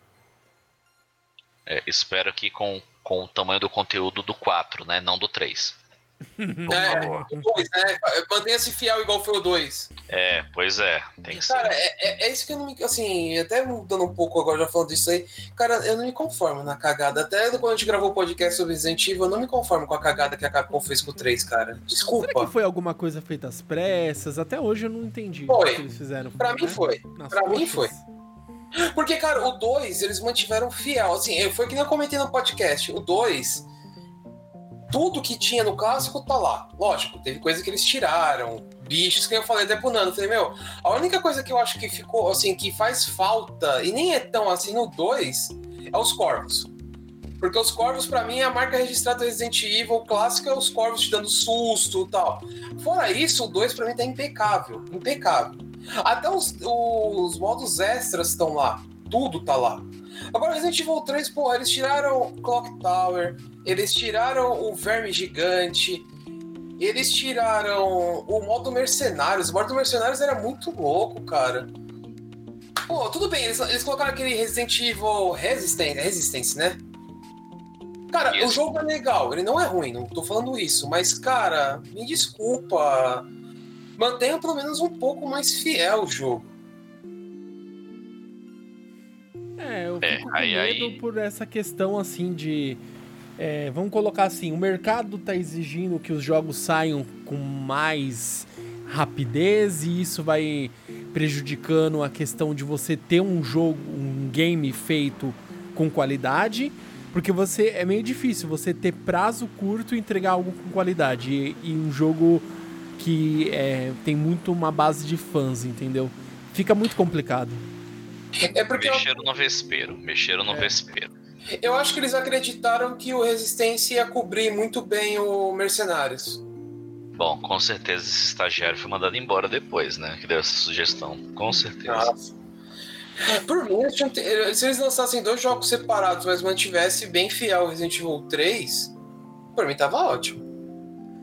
É, espero que com, com o tamanho do conteúdo do 4, né? Não do 3. É, o 2, né? Mantenha-se fiel igual foi o 2. É, pois é. Tem que cara, é, é, é, isso que eu não me. Assim, até mudando um pouco agora, já falando disso aí. Cara, eu não me conformo na cagada. Até quando a gente gravou o podcast sobre Resident Evil, eu não me conformo com a cagada que a Capcom fez com o 3, cara. Desculpa. Será que foi alguma coisa feita às pressas? Até hoje eu não entendi foi. o que eles fizeram. Pra mim né? foi. Nas pra mim foi. Porque, cara, o 2, eles mantiveram fiel. Assim, foi que nem eu comentei no podcast. O 2 tudo que tinha no clássico tá lá. Lógico, teve coisa que eles tiraram, bichos que eu falei até pro Nando. Falei, meu, a única coisa que eu acho que ficou, assim, que faz falta, e nem é tão assim no 2, é os corvos. Porque os corvos, para mim, é a marca registrada do Resident Evil. O clássico é os corvos te dando susto e tal. Fora isso, o 2 pra mim tá impecável. Impecável. Até os, os modos extras estão lá. Tudo tá lá. Agora, Resident Evil 3, porra, eles tiraram Clock Tower, eles tiraram o Verme Gigante, eles tiraram o modo Mercenários. O modo Mercenários era muito louco, cara. Pô, tudo bem, eles, eles colocaram aquele Resident Evil Resistance, Resistance né? Cara, o jogo é legal, ele não é ruim, não tô falando isso, mas, cara, me desculpa. Mantenha pelo menos um pouco mais fiel o jogo. Eu é, fico com aí, medo aí... por essa questão assim de. É, vamos colocar assim, o mercado está exigindo que os jogos saiam com mais rapidez e isso vai prejudicando a questão de você ter um jogo, um game feito com qualidade, porque você é meio difícil você ter prazo curto e entregar algo com qualidade e, e um jogo que é, tem muito uma base de fãs, entendeu? Fica muito complicado. É porque mexeram eu... no vespeiro, mexeram no é. vespeiro. Eu acho que eles acreditaram que o Resistência ia cobrir muito bem o Mercenários. Bom, com certeza esse estagiário foi mandado embora depois, né? Que deu essa sugestão. Com certeza. Nossa. Por mim, se eles lançassem dois jogos separados, mas mantivesse bem fiel o Resident Evil 3, por mim tava ótimo.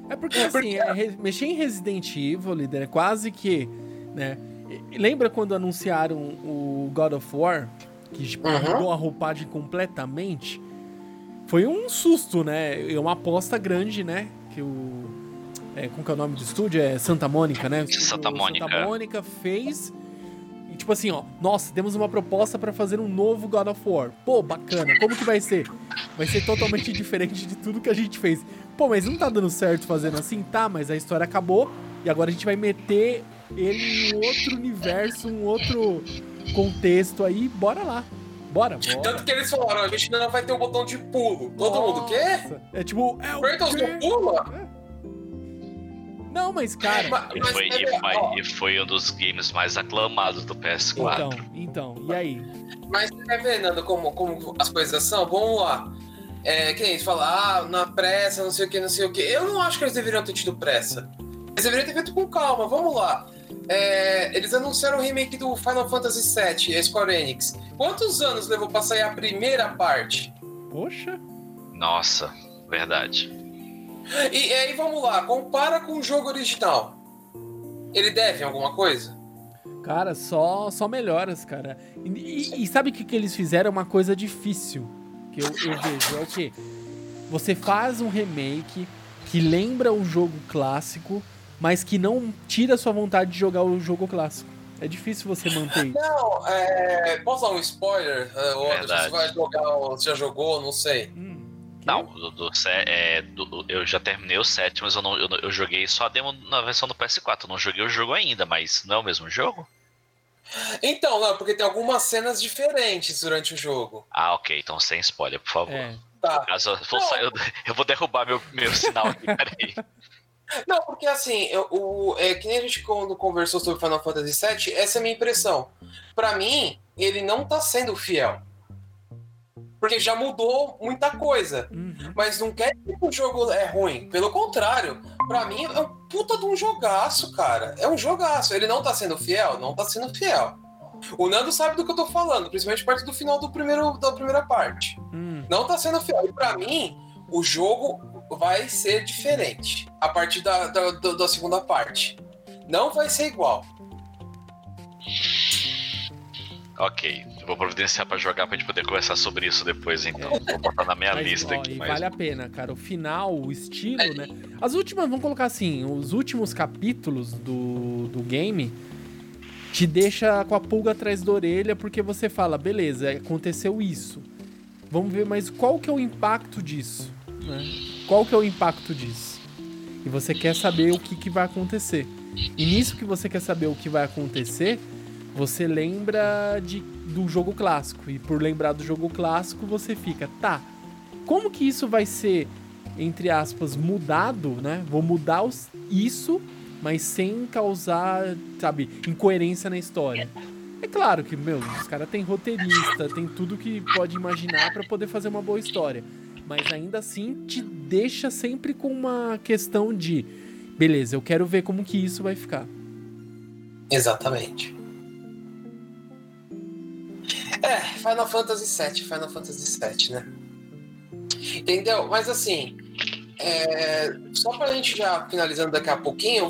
É porque, é assim, É, mexer em Resident Evil, líder, é quase que, né? Lembra quando anunciaram o God of War? Que tipo, uhum. mudou a roupagem completamente? Foi um susto, né? É uma aposta grande, né? Que o. É, como que é o nome do estúdio? É Santa Mônica, né? Santa Mônica. Santa Mônica fez. E tipo assim, ó. Nossa, temos uma proposta para fazer um novo God of War. Pô, bacana. Como que vai ser? Vai ser totalmente (laughs) diferente de tudo que a gente fez. Pô, mas não tá dando certo fazendo assim? Tá, mas a história acabou. E agora a gente vai meter ele em outro universo, um outro contexto aí, bora lá. Bora, bora. Tanto que eles falaram, a gente não vai ter um botão de pulo. Todo Nossa. mundo quer? É tipo, é o Kratos não pula? É. Não, mas cara. Mas, e, foi, e, foi, e, foi, um dos games mais aclamados do PS4. Então, então, e aí? Mas você quer ver, Nando, como, como as coisas são? Vamos lá. É, que eles falam, ah, na pressa, não sei o que, não sei o que. Eu não acho que eles deveriam ter tido pressa. Eles deveriam ter feito com calma, vamos lá. É, eles anunciaram o remake do Final Fantasy VII, a Square Enix. Quantos anos levou pra sair a primeira parte? Poxa. Nossa, verdade. E, e aí vamos lá, compara com o jogo original. Ele deve alguma coisa? Cara, só, só melhoras, cara. E, e, e sabe o que, que eles fizeram? Uma coisa difícil que eu, eu vejo. É o quê? Você faz um remake que lembra o jogo clássico, mas que não tira a sua vontade de jogar o jogo clássico. É difícil você manter isso. Não, é... posso dar um spoiler? É, ou você vai jogar, ou já jogou, não sei. Hum, não, do, do, é, do, eu já terminei o 7, mas eu, não, eu, eu, joguei só a demo na versão do PS4. Eu não joguei o jogo ainda, mas não é o mesmo jogo? Então, não, porque tem algumas cenas diferentes durante o jogo. Ah, ok. Então sem spoiler, por favor. É. Tá. Caso eu, for sair, (laughs) eu, vou derrubar meu, meu sinal aqui, peraí. Não, porque assim, eu, o, é, que nem a gente quando conversou sobre Final Fantasy VII, essa é a minha impressão. Para mim, ele não tá sendo fiel. Porque já mudou muita coisa. Uhum. Mas não quer dizer que o jogo é ruim. Pelo contrário, para mim é um puta de um jogaço, cara. É um jogaço. Ele não tá sendo fiel? Não tá sendo fiel. O Nando sabe do que eu tô falando, principalmente parte do final do primeiro, da primeira parte. Uhum. Não tá sendo fiel. E pra mim, o jogo vai ser diferente a partir da, da, da segunda parte. Não vai ser igual. Ok, Vou providenciar pra jogar pra gente poder conversar sobre isso depois, então. É. Vou botar na minha mas, lista ó, aqui. Mas... Vale a pena, cara. O final, o estilo, é. né? As últimas, vamos colocar assim, os últimos capítulos do, do game te deixa com a pulga atrás da orelha porque você fala, beleza, aconteceu isso. Vamos ver, mas qual que é o impacto disso? Né? Qual que é o impacto disso? E você quer saber o que, que vai acontecer. E nisso que você quer saber o que vai acontecer, você lembra de, do jogo clássico. E por lembrar do jogo clássico, você fica, tá, como que isso vai ser, entre aspas, mudado, né? Vou mudar os, isso, mas sem causar, sabe, incoerência na história. É claro que, meu, os caras têm roteirista, tem tudo que pode imaginar para poder fazer uma boa história. Mas ainda assim te deixa sempre com uma questão de, beleza, eu quero ver como que isso vai ficar. Exatamente. É, Final Fantasy VII, Final Fantasy VII, né? Entendeu? Mas assim, é, só pra gente já finalizando daqui a pouquinho,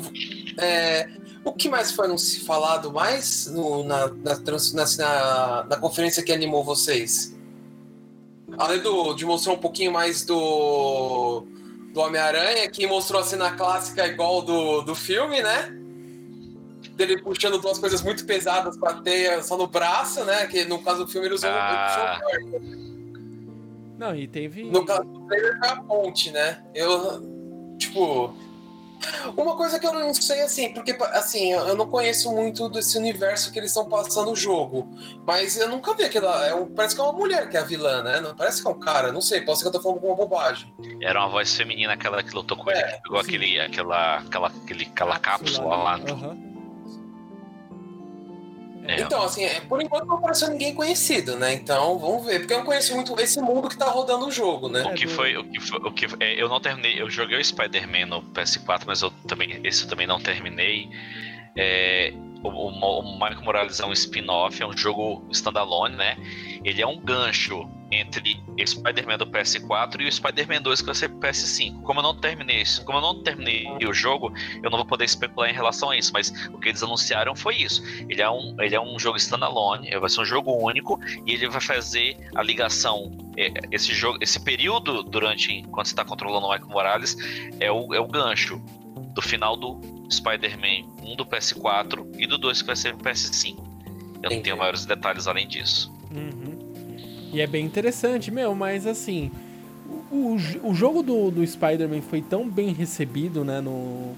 é, o que mais foi falado mais no, na, na, na, na, conferência que animou vocês? Além do, de mostrar um pouquinho mais do, do Homem-Aranha, que mostrou a cena clássica igual do, do filme, né? dele puxando duas coisas muito pesadas com a teia só no braço, né? Que no caso do filme ele usou, ah. Não, e teve. No caso do trailer foi a ponte, né? Eu. Tipo. Uma coisa que eu não sei assim, porque assim, eu não conheço muito desse universo que eles estão passando o jogo. Mas eu nunca vi aquela. É um, parece que é uma mulher que é a vilã, né? Não parece que é um cara, não sei, pode ser que eu tô falando com uma bobagem. Era uma voz feminina aquela que lutou com é, ele, que pegou aquele, aquela, aquela, aquele, aquela cápsula, lá. Uhum. É. Então, assim, é, por enquanto não apareceu ninguém conhecido, né? Então, vamos ver. Porque eu não conheço muito esse mundo que tá rodando o jogo, né? O que foi. O que foi, o que, é, eu não terminei. Eu joguei o Spider-Man no PS4, mas eu também. Esse eu também não terminei. É, o, o, o Michael Morales é um spin-off, é um jogo standalone, né? Ele é um gancho entre o Spider-Man do PS4 e o Spider-Man 2 que vai ser PS5. Como eu não terminei isso, como eu não terminei o jogo, eu não vou poder especular em relação a isso, mas o que eles anunciaram foi isso. Ele é um, ele é um jogo standalone, vai ser um jogo único e ele vai fazer a ligação é, esse jogo, esse período durante enquanto você está controlando o Michael Morales é o, é o gancho do final do Spider-Man 1 do PS4 e do 2 que vai ser PS5. Eu Entendi. não tenho maiores detalhes além disso. Uhum. E é bem interessante, meu, mas assim. O, o jogo do, do Spider-Man foi tão bem recebido, né, no,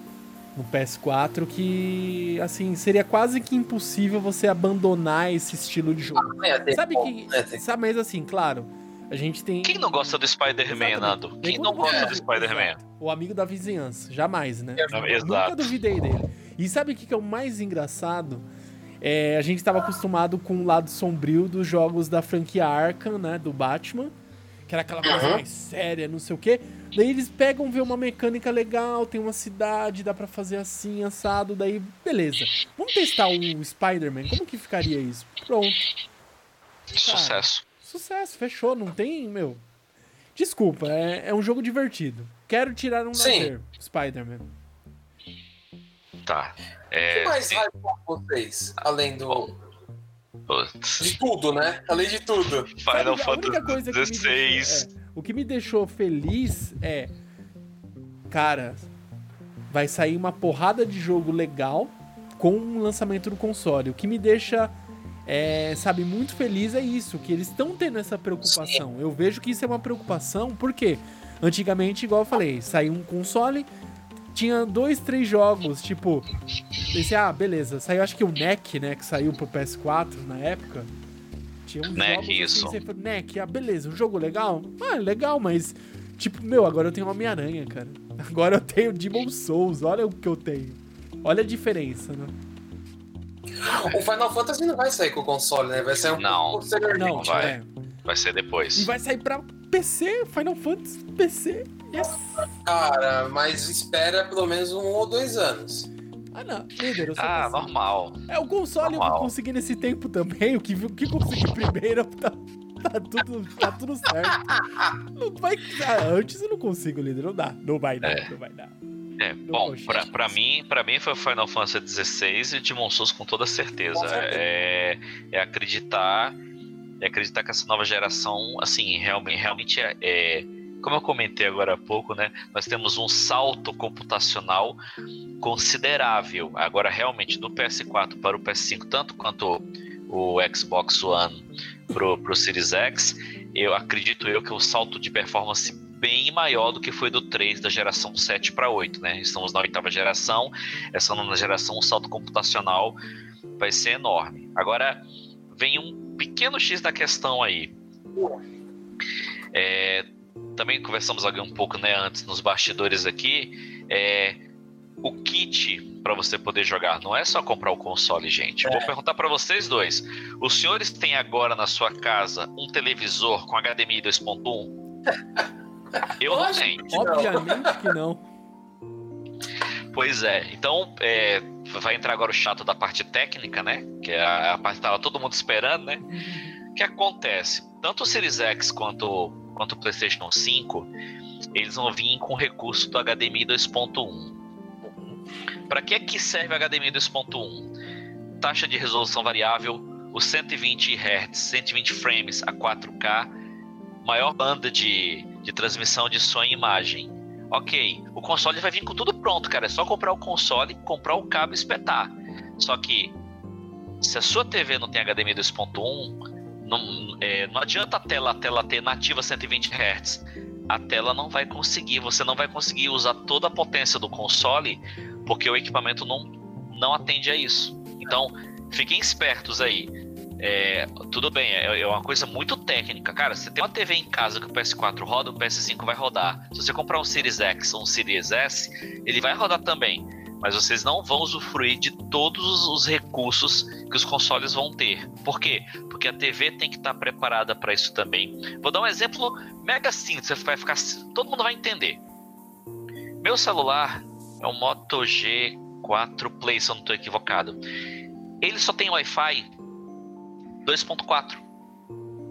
no PS4 que, assim, seria quase que impossível você abandonar esse estilo de jogo. Ah, é, sabe que. É, sabe, mas assim, claro. A gente tem. Quem não gosta do Spider-Man, Nando? Quem não gosta é, do Spider-Man? O amigo da vizinhança. Jamais, né? É, Nunca duvidei dele. E sabe o que, que é o mais engraçado? É, a gente estava acostumado com o lado sombrio dos jogos da franquia Arkham, né? Do Batman. Que era aquela coisa mais séria, não sei o quê. Daí eles pegam, vê uma mecânica legal, tem uma cidade, dá para fazer assim, assado, daí beleza. Vamos testar o Spider-Man, como que ficaria isso? Pronto. Cara, Sucesso. Sucesso, fechou, não tem, meu. Desculpa, é, é um jogo divertido. Quero tirar um lazer, Spider-Man. Tá. É, o que mais vale pra vocês, além do. De tudo, né? Além de tudo. Final Fantasy XVI. É, o que me deixou feliz é. Cara, vai sair uma porrada de jogo legal com o lançamento do console. O que me deixa é, sabe, muito feliz é isso, que eles estão tendo essa preocupação. Sim. Eu vejo que isso é uma preocupação, porque antigamente, igual eu falei, saiu um console, tinha dois, três jogos, tipo, pensei, ah, beleza, saiu acho que o NEC, né, que saiu pro PS4 na época. Tinha um NEC, assim, isso. Assim, você NEC, ah, beleza, um jogo legal? Ah, legal, mas, tipo, meu, agora eu tenho Homem-Aranha, cara. (laughs) Agora eu tenho Demon Souls, olha o que eu tenho. Olha a diferença, né? O Final Fantasy não vai sair com o console, né? Vai sair um não, Não, vai. É. Vai ser depois. E vai sair pra PC, Final Fantasy PC. Yes. Cara, mas espera pelo menos um ou dois anos. Ah, não. Líder, eu Ah, assim. normal. É, o console normal. eu vou conseguir nesse tempo também. O que, o que consegui primeiro (laughs) tá, tá, tudo, tá tudo certo. Não vai. Ah, antes eu não consigo, líder. Não dá. Não vai dar. É. Não vai dar. É, bom, pra, pra, mim, pra mim foi Final Fantasy XVI e Demon Souls com toda certeza. Com certeza. É, é acreditar e acreditar que essa nova geração, assim, realmente, realmente é, é, como eu comentei agora há pouco, né? Nós temos um salto computacional considerável. Agora, realmente, do PS4 para o PS5, tanto quanto o Xbox One para o Series X, eu acredito eu que o salto de performance bem maior do que foi do 3 da geração 7 para 8, né? Estamos na oitava geração, essa nona geração, o salto computacional vai ser enorme. Agora, vem um pequeno X da questão aí. É, também conversamos um pouco né, antes nos bastidores aqui. É, o kit para você poder jogar não é só comprar o console, gente. É. Vou perguntar para vocês dois. Os senhores têm agora na sua casa um televisor com HDMI 2.1? (laughs) Eu não tenho. Obviamente que não. Pois é. Então, é, vai entrar agora o chato da parte técnica, né? Que é a, a parte que tava todo mundo esperando, né? O que acontece? Tanto o Series X quanto, quanto o PlayStation 5, eles vão vir com recurso do HDMI 2.1. Para que é que serve o HDMI 2.1? Taxa de resolução variável, os 120 Hz, 120 frames a 4K, maior banda de, de transmissão de som e imagem. Ok, o console vai vir com tudo pronto, cara. É só comprar o console, comprar o cabo e espetar. Só que se a sua TV não tem HDMI 2.1, não, é, não adianta a tela, a tela ter nativa 120 Hz. A tela não vai conseguir, você não vai conseguir usar toda a potência do console, porque o equipamento não, não atende a isso. Então, fiquem espertos aí. É, tudo bem, é, é, uma coisa muito técnica. Cara, você tem uma TV em casa que o PS4 roda, o PS5 vai rodar. Se você comprar um Series X ou um Series S, ele vai rodar também. Mas vocês não vão usufruir de todos os recursos que os consoles vão ter. Por quê? Porque a TV tem que estar preparada para isso também. Vou dar um exemplo mega simples, você vai ficar, todo mundo vai entender. Meu celular é um Moto G4 Play, se eu não estou equivocado. Ele só tem Wi-Fi 2.4.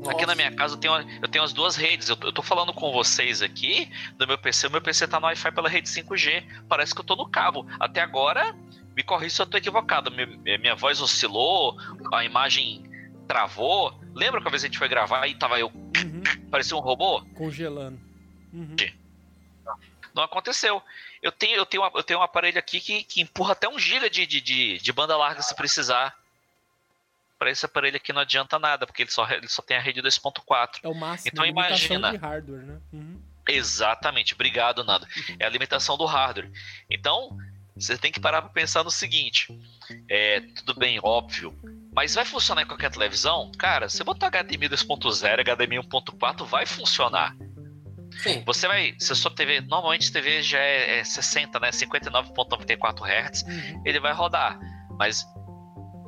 Aqui na minha casa eu tenho, eu tenho as duas redes. Eu, eu tô falando com vocês aqui do meu PC. O meu PC tá no Wi-Fi pela rede 5G. Parece que eu tô no cabo. Até agora, me corrija se eu tô equivocado. Minha, minha voz oscilou, a imagem travou. Lembra que a vez a gente foi gravar e tava eu. Uhum. parecia um robô? Congelando. Uhum. Não aconteceu. Eu tenho, eu tenho, eu tenho um aparelho aqui que, que empurra até um giga de, de, de, de banda larga se precisar para esse aparelho aqui não adianta nada, porque ele só, ele só tem a rede 2.4. É o máximo. Então imagina. De hardware, né? Uhum. Exatamente, obrigado, Nando. É a limitação do hardware. Então, você tem que parar para pensar no seguinte: é, tudo bem, óbvio, mas vai funcionar em qualquer televisão? Cara, você botar HDMI 2.0, HDMI 1.4, vai funcionar. Sim. Você vai. Se a sua TV. Normalmente a TV já é, é 60, né? 59.94 Hz, uhum. ele vai rodar. Mas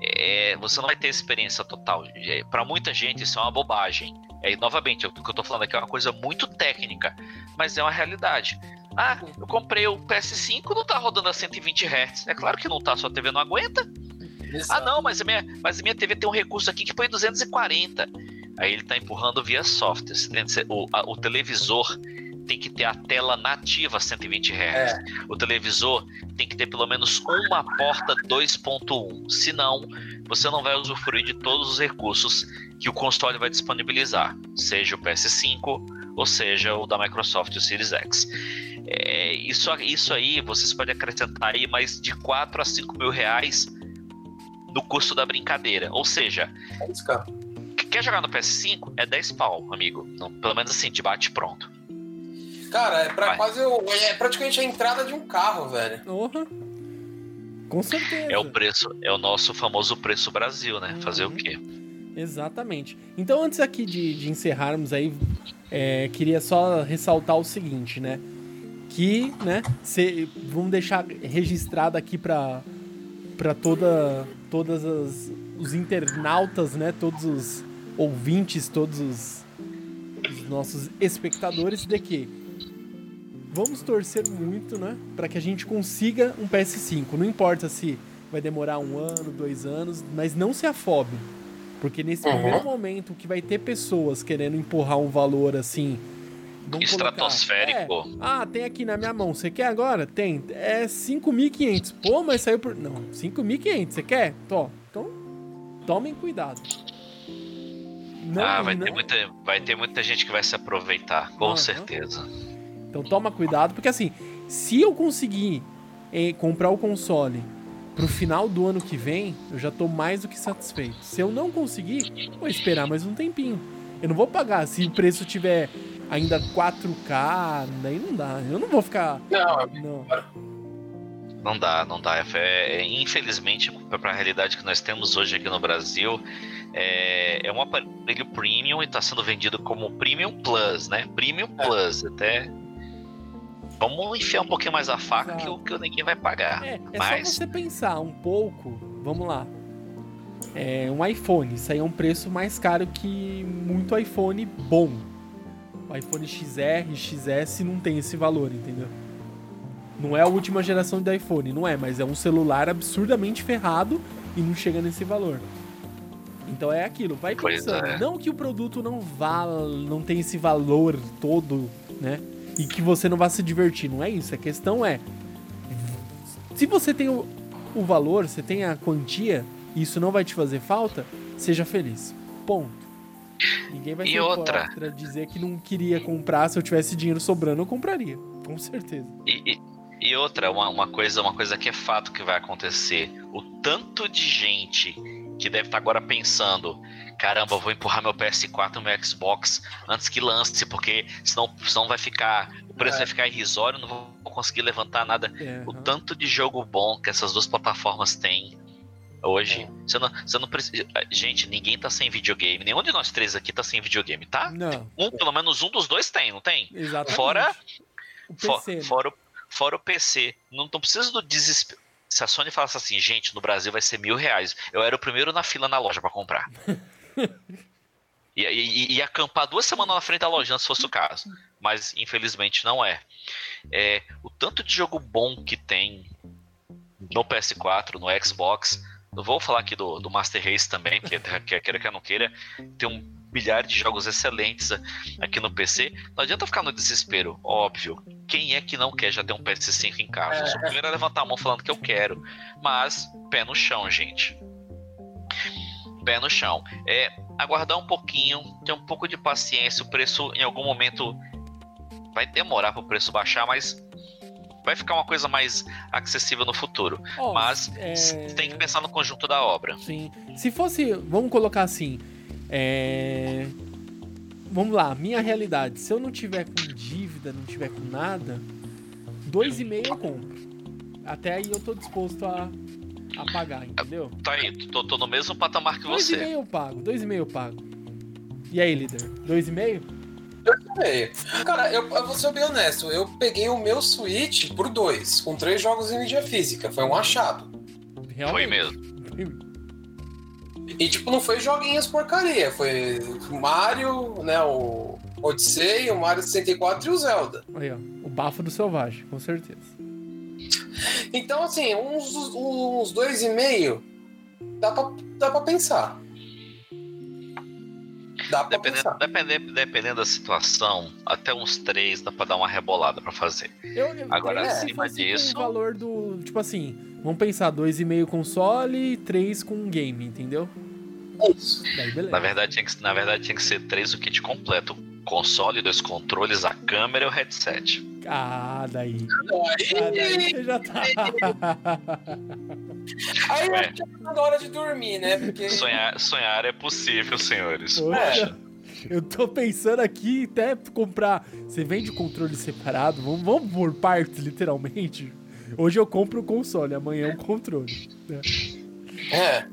é, você não vai ter experiência total. É, Para muita gente isso é uma bobagem. É, novamente, o que eu estou falando aqui é uma coisa muito técnica, mas é uma realidade. Ah, eu comprei o PS5, não está rodando a 120 Hz. É claro que não está, sua TV não aguenta. Exato. Ah, não, mas a, minha, mas a minha TV tem um recurso aqui que põe 240. Aí ele está empurrando via software. O, a, o televisor tem que ter a tela nativa 120 Hz. É. O televisor tem que ter pelo menos uma porta 2.1. Senão, você não vai usufruir de todos os recursos que o console vai disponibilizar, seja o PS5 ou seja o da Microsoft, o Series X. É, isso, isso aí vocês podem acrescentar aí mais de 4 a 5 mil reais no custo da brincadeira. Ou seja, é quer jogar no PS5? É 10 pau, amigo. Não, pelo menos assim, de bate pronto. Cara, é, pra quase o, é praticamente a entrada de um carro, velho. Uhum. Com certeza. É o preço, é o nosso famoso preço Brasil, né? Uhum. Fazer o quê? Exatamente. Então, antes aqui de, de encerrarmos aí, é, queria só ressaltar o seguinte, né? Que, né, se, vamos deixar registrado aqui para para toda todas as, os internautas, né, todos os ouvintes, todos os, os nossos espectadores de que vamos torcer muito, né? Para que a gente consiga um PS5. Não importa se vai demorar um ano, dois anos, mas não se afobe. Porque nesse uhum. primeiro momento que vai ter pessoas querendo empurrar um valor assim. Estratosférico. É, ah, tem aqui na minha mão. Você quer agora? Tem. É 5.500. Pô, mas saiu por. Não, 5.500. Você quer? Tó. Então, tomem cuidado. Não, ah, vai, não... Ter muita, vai ter muita gente que vai se aproveitar, com certeza. Então toma cuidado, porque assim, se eu conseguir eh, comprar o console pro final do ano que vem, eu já tô mais do que satisfeito. Se eu não conseguir, vou esperar mais um tempinho. Eu não vou pagar se o preço tiver ainda 4K, daí não dá. Eu não vou ficar. Não, é não. Não dá, não dá. É, é infelizmente, para a realidade que nós temos hoje aqui no Brasil, é, é um aparelho premium e está sendo vendido como Premium Plus, né? Premium é. Plus, até Vamos enfiar um pouquinho mais a faca que, o, que ninguém vai pagar. É, é Mas... só você pensar um pouco. Vamos lá. É, um iPhone, isso aí é um preço mais caro que muito iPhone bom. O iPhone XR, XS não tem esse valor, entendeu? Não é a última geração de iPhone, não é, mas é um celular absurdamente ferrado e não chega nesse valor. Então é aquilo, vai pensando. É. Não que o produto não vá, não tem esse valor todo, né? E que você não vá se divertir. Não é isso. A questão é: se você tem o, o valor, você tem a quantia, e isso não vai te fazer falta, seja feliz. Ponto. Ninguém vai e outra dizer que não queria comprar. Se eu tivesse dinheiro sobrando, eu compraria. Com certeza. E, e, e outra, uma, uma, coisa, uma coisa que é fato que vai acontecer. O tanto de gente que deve estar agora pensando caramba, vou empurrar meu PS4 no meu Xbox antes que lance, porque senão, senão vai ficar. O preço é. vai ficar irrisório, não vou conseguir levantar nada. É, o tanto de jogo bom que essas duas plataformas têm hoje. É. Você, não, você não precisa. Gente, ninguém tá sem videogame. Nenhum de nós três aqui tá sem videogame, tá? Não. Um, pelo menos um dos dois tem, não tem? Exatamente. Fora. O PC, for, né? fora, o, fora o PC. Não, não precisa do desespero. Se a Sony falasse assim, gente, no Brasil vai ser mil reais, eu era o primeiro na fila na loja para comprar. (laughs) (laughs) e, e, e, acampar duas semanas na frente da loja se fosse o caso. Mas infelizmente não é. é. O tanto de jogo bom que tem no PS4, no Xbox. Não vou falar aqui do, do Master Race também, quer (laughs) queira que não queira. Tem um bilhar de jogos excelentes aqui no PC. Não adianta ficar no desespero, óbvio. Quem é que não quer já ter um PS5 em casa? Eu sou o primeiro a levantar a mão falando que eu quero. Mas, pé no chão, gente pé no chão. É aguardar um pouquinho, ter um pouco de paciência. O preço em algum momento vai demorar para o preço baixar, mas vai ficar uma coisa mais acessível no futuro. Oh, mas é... tem que pensar no conjunto da obra. Sim. Se fosse, vamos colocar assim, é... vamos lá, minha realidade. Se eu não tiver com dívida, não tiver com nada, dois e meio eu compro. Até aí eu tô disposto a apagar, entendeu? Tá aí, tô, tô no mesmo patamar que dois você. 2,5 eu pago, 2,5 eu pago. E aí, líder? 2,5? 2,5. Cara, eu, eu vou ser bem honesto, eu peguei o meu Switch por dois, com três jogos em mídia física. Foi um achado. Realmente. Foi mesmo. E tipo, não foi joguinhos porcaria, foi Mario, né, o Odyssey, o Mario 64 e o Zelda. Aí, ó, o bafo do selvagem, com certeza. Então, assim, uns, uns dois e meio dá pra, dá pra pensar. Dá pra dependendo, pensar. Dependendo, dependendo da situação, até uns três dá pra dar uma rebolada pra fazer. Eu, eu, Agora, é, acima disso. O valor do. Tipo assim, vamos pensar: dois e meio console e três com game, entendeu? Isso. Daí, na, verdade, tinha que, na verdade, tinha que ser três o kit completo: console, dois controles, a câmera e o headset. Ah, daí. Ah, daí você já tá. (laughs) Aí é. já tá na hora de dormir, né? Porque... Sonhar, sonhar é possível, senhores. Poxa. Eu tô pensando aqui até comprar. Você vende controle separado? Vamos, vamos por partes, literalmente. Hoje eu compro o console, amanhã o controle. Né? É.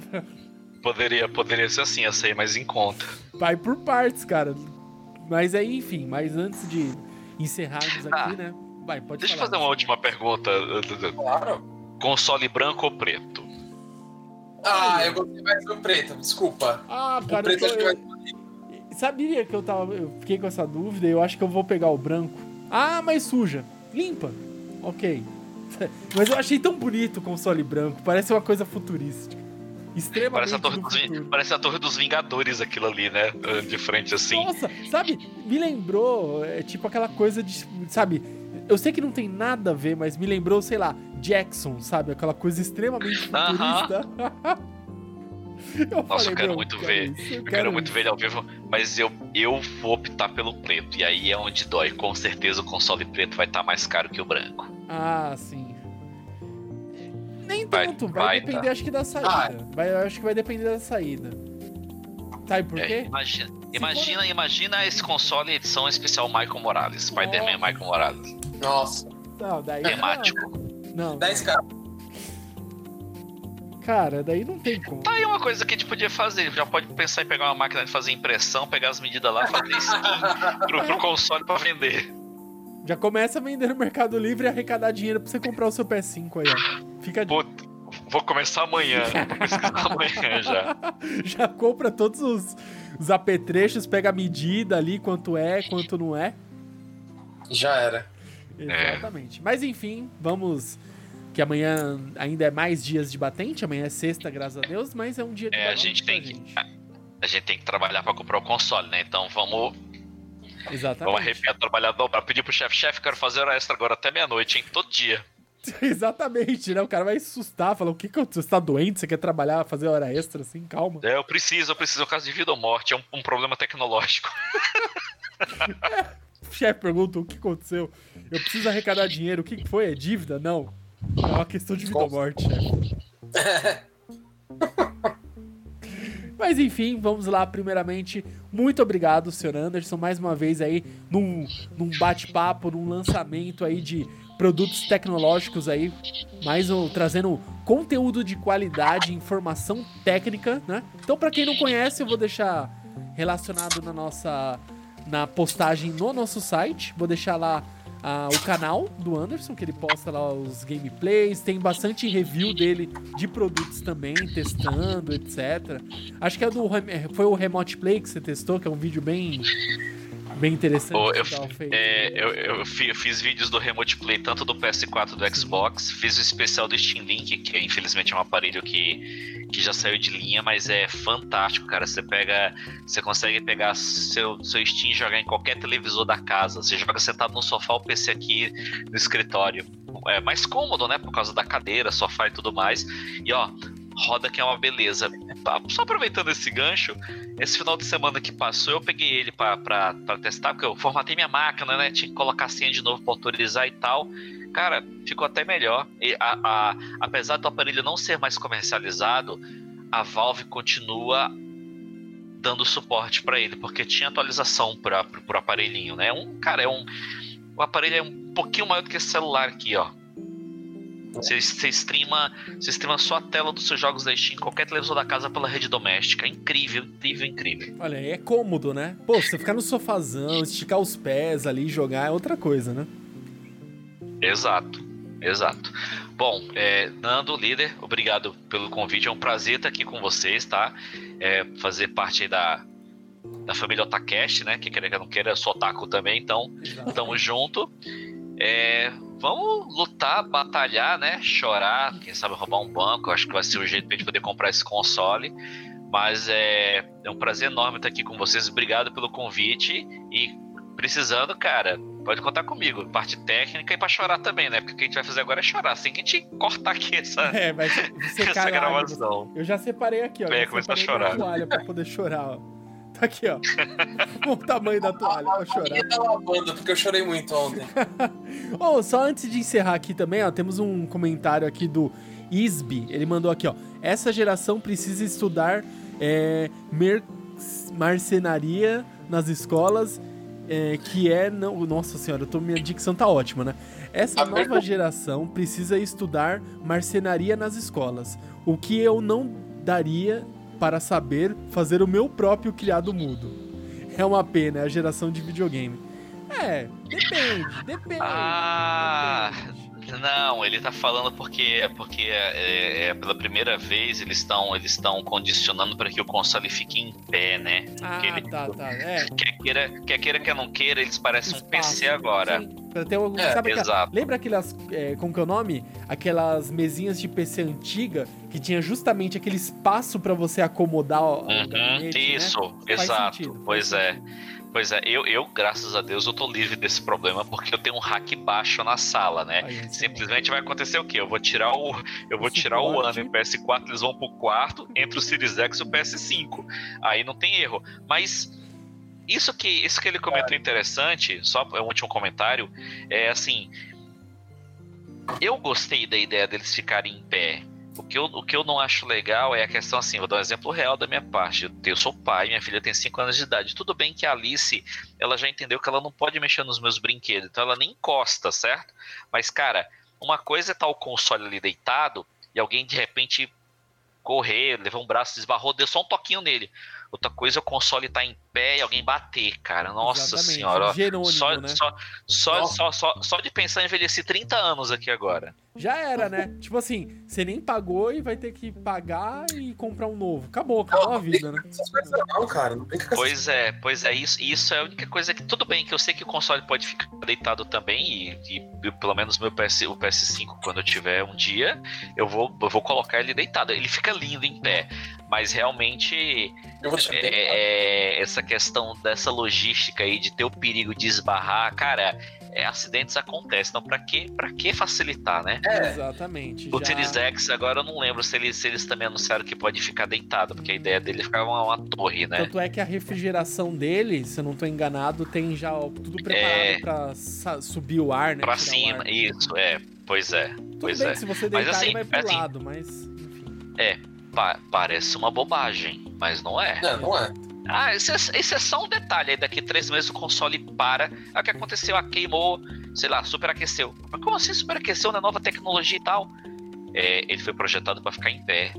Poderia, poderia ser assim, ia sair mais em conta. Vai por partes, cara. Mas aí, enfim, mas antes de encerrarmos aqui, ah, né? Vai, pode Deixa eu fazer uma última pergunta. Claro. Console branco ou preto? Ah, eu gostei mais do preto, desculpa. Ah, cara, o preto eu, tô, eu... Sabia que eu tava. Eu fiquei com essa dúvida eu acho que eu vou pegar o branco. Ah, mas suja. Limpa. Ok. (laughs) Mas eu achei tão bonito o console branco, parece uma coisa futurística. Extremamente parece a, torre dos, parece a Torre dos Vingadores aquilo ali, né? De frente assim. Nossa, sabe? Me lembrou, é tipo aquela coisa de, sabe? Eu sei que não tem nada a ver, mas me lembrou, sei lá, Jackson, sabe? Aquela coisa extremamente futurista. Uh (laughs) -huh. Eu Nossa, falei, eu quero muito ver. Isso, eu, eu quero, quero muito ver ele ao vivo, mas eu, eu vou optar pelo preto. E aí é onde dói. Com certeza o console preto vai estar tá mais caro que o branco. Ah, sim. Nem tanto, vai, vai depender, tá. acho que, da saída. Ah. Vai, acho que vai depender da saída. Sabe por é, quê? Imagina, imagina, for... imagina esse console edição especial Michael Morales. Spider-Man Michael Morales. Nossa. Não, daí. Temático. Não. 10k. Cara, daí não tem como. Tá aí uma coisa que a gente podia fazer. Já pode pensar em pegar uma máquina de fazer impressão, pegar as medidas lá, fazer skin pro, pro console pra vender. Já começa a vender no Mercado Livre e arrecadar dinheiro pra você comprar o seu PS5 aí, ó. Fica Puta, vou começar amanhã. Vou pesquisar (laughs) amanhã já. Já compra todos os, os apetrechos, pega a medida ali, quanto é, quanto não é. Já era. Exatamente. É. Mas enfim, vamos que amanhã ainda é mais dias de batente, amanhã é sexta, graças a Deus, mas é um dia de é, a gente tem gente. Que, a, a, gente tem que trabalhar para comprar o console, né? Então vamos. Exatamente. Vamos arrepiar, trabalhar dobrar. Pedir pro chefe, chefe, quero fazer hora extra agora até meia-noite, hein? Todo dia. (laughs) Exatamente, né? O cara vai assustar, falar: o que que você tá doente? Você quer trabalhar, fazer hora extra assim? Calma. É, eu preciso, eu preciso, é um caso de vida ou morte, é um, um problema tecnológico. (laughs) é, o chefe pergunta: o que aconteceu? Eu preciso arrecadar dinheiro, o que foi? É dívida? Não. É uma questão de vida ou morte, chefe. (laughs) Mas enfim, vamos lá. Primeiramente, muito obrigado, senhor Anderson, mais uma vez aí num, num bate-papo, num lançamento aí de produtos tecnológicos aí, mais trazendo conteúdo de qualidade, informação técnica, né? Então, para quem não conhece, eu vou deixar relacionado na nossa na postagem no nosso site. Vou deixar lá ah, o canal do Anderson, que ele posta lá os gameplays, tem bastante review dele de produtos também, testando, etc. Acho que é do, foi o Remote Play que você testou, que é um vídeo bem bem interessante. Oh, eu, é, eu, eu, fiz vídeos do Remote Play, tanto do PS4 do Xbox, fiz o especial do Steam Link, que infelizmente é um aparelho que, que já saiu de linha, mas é fantástico, cara. Você pega. Você consegue pegar seu, seu Steam e jogar em qualquer televisor da casa. Você joga sentado no sofá, o PC aqui no escritório. É mais cômodo, né? Por causa da cadeira, sofá e tudo mais. E ó, roda que é uma beleza. Só aproveitando esse gancho, esse final de semana que passou, eu peguei ele para testar, porque eu formatei minha máquina, né? Tinha que colocar a senha de novo para autorizar e tal. Cara, ficou até melhor. E a, a, apesar do aparelho não ser mais comercializado, a Valve continua dando suporte para ele, porque tinha atualização para o aparelhinho, né? Um, cara, é um. O aparelho é um pouquinho maior do que esse celular aqui, ó. Você, você, streama, você streama só a tela dos seus jogos da Steam, qualquer televisor da casa pela rede doméstica. Incrível, incrível, incrível. Olha, é cômodo, né? Pô, você ficar no sofazão, esticar os pés ali e jogar é outra coisa, né? Exato, exato. Bom, é, Nando, líder, obrigado pelo convite. É um prazer estar aqui com vocês, tá? É, fazer parte aí da, da família Otacast, né? Que queira que não queira, eu sou otaku também, então Exato. tamo junto. É, vamos lutar, batalhar, né? Chorar, quem sabe roubar um banco. Acho que vai ser o jeito pra gente poder comprar esse console. Mas é, é um prazer enorme estar aqui com vocês. Obrigado pelo convite. E precisando, cara, pode contar comigo. Parte técnica e pra chorar também, né? Porque o que a gente vai fazer agora é chorar. Assim que a gente cortar aqui essa, (laughs) é, vai (laughs) essa gravação. Eu já separei aqui, ó. É, começar a chorar. pra poder chorar, ó. Tá aqui, ó. o tamanho da toalha pra chorar. tá lavando, porque eu chorei muito ontem. (laughs) oh, só antes de encerrar aqui também, ó, temos um comentário aqui do Isby. Ele mandou aqui, ó. Essa geração precisa estudar é, mer marcenaria nas escolas, é, que é. Não, nossa senhora, eu tô, minha dicção tá ótima, né? Essa nova geração precisa estudar marcenaria nas escolas. O que eu não daria para saber fazer o meu próprio criado mudo. É uma pena, é a geração de videogame. É, depende, depende. Ah, depende. não, ele tá falando porque porque é, é, é pela primeira vez eles estão eles estão condicionando para que o console fique em pé, né? Ah, ele, tá, tá. É. Quer queira, quer queira, quer não queira, eles parecem Espaço, um PC agora. Sim. Ter um, é, sabe aquela, lembra aquelas. É, como que é o nome? Aquelas mesinhas de PC antiga que tinha justamente aquele espaço para você acomodar o, uhum, gabinete, né? Isso, né? exato. Pois é. Pois é, eu, eu, graças a Deus, eu tô livre desse problema porque eu tenho um hack baixo na sala, né? Aí, Simplesmente vai acontecer o quê? Eu vou tirar o. Eu vou tirar o One e o PS4, eles vão pro quarto, entre o Series X e o PS5. Aí não tem erro. Mas isso que, isso que ele comentou interessante, só é um último comentário, é assim. Eu gostei da ideia deles ficarem em pé o que, eu, o que eu não acho legal é a questão assim, vou dar um exemplo real da minha parte. Eu, sou pai, minha filha tem 5 anos de idade. Tudo bem que a Alice, ela já entendeu que ela não pode mexer nos meus brinquedos, então ela nem encosta, certo? Mas, cara, uma coisa é estar tá o console ali deitado e alguém de repente correr, levar um braço, desbarrou, deu só um toquinho nele. Outra coisa é o console estar tá em pé e alguém bater, cara. Nossa Exatamente. senhora. Jerônimo, só, né? só, só, só, só, só de pensar em envelhecer 30 anos aqui agora. Já era, né? Tipo assim, você nem pagou e vai ter que pagar e comprar um novo. Acabou, acabou não, a vida, né? Não, cara. Não pois é, pois é. Isso, isso é a única coisa que. Tudo bem que eu sei que o console pode ficar deitado também. E, e pelo menos meu PS, o PS5, quando eu tiver um dia, eu vou, eu vou colocar ele deitado. Ele fica lindo em pé. Mas realmente é, é, essa questão dessa logística aí de ter o perigo de esbarrar, cara, é, acidentes acontecem. Então, para que, pra que facilitar, né? É. Exatamente. O já... Series X, agora eu não lembro se eles, se eles também anunciaram que pode ficar deitado, porque a ideia dele é ficar uma, uma torre, né? Tanto é que a refrigeração dele, se eu não tô enganado, tem já tudo preparado é... pra subir o ar, né? Pra cima, isso, é. Pois é. Tudo pois bem, é. se você deitar, mas, assim, ele vai pro assim, lado, mas enfim. É, pa parece uma bobagem, mas não é. Não, não é. Ah, esse é, esse é só um detalhe. Aí daqui três meses o console para. É o que aconteceu? A queimou, sei lá, superaqueceu. Mas como assim superaqueceu na né? nova tecnologia e tal? É, ele foi projetado para ficar em pé.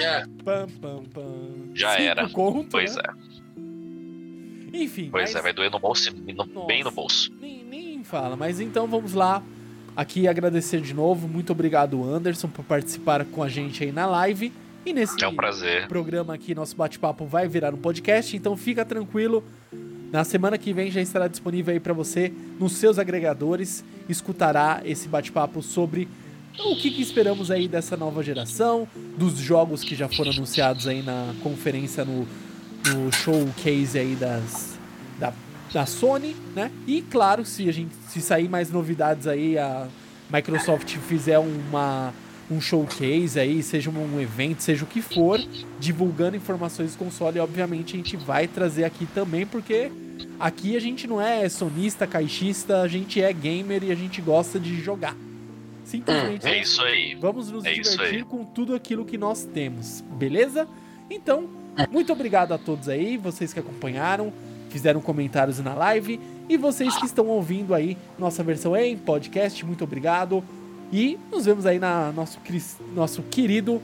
É. Pam, pam, pam. Já Cinco era. Conto, pois né? é. Enfim. Pois é, mas... é, vai doer no bolso, no, bem no bolso. Nem, nem fala. Mas então vamos lá. Aqui agradecer de novo. Muito obrigado, Anderson, por participar com a gente aí na live. E nesse é um prazer. programa aqui, nosso bate-papo vai virar um podcast, então fica tranquilo. Na semana que vem já estará disponível aí para você nos seus agregadores. Escutará esse bate-papo sobre o que, que, esperamos aí dessa nova geração, dos jogos que já foram anunciados aí na conferência no, no showcase aí das, da, da Sony, né? E claro, se a gente se sair mais novidades aí, a Microsoft fizer uma um showcase aí, seja um evento, seja o que for, divulgando informações do console, obviamente a gente vai trazer aqui também, porque aqui a gente não é sonista, caixista, a gente é gamer e a gente gosta de jogar. Simplesmente. é isso aí. Vamos nos é divertir com tudo aquilo que nós temos, beleza? Então, muito obrigado a todos aí, vocês que acompanharam, fizeram comentários na live e vocês que estão ouvindo aí nossa versão em podcast, muito obrigado. E nos vemos aí na nosso, nosso querido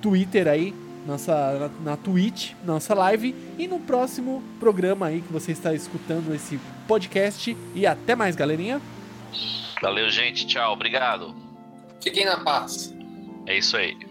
Twitter aí, nossa, na, na Twitch, nossa live. E no próximo programa aí que você está escutando esse podcast. E até mais, galerinha. Valeu, gente. Tchau. Obrigado. Fiquem na paz. É isso aí.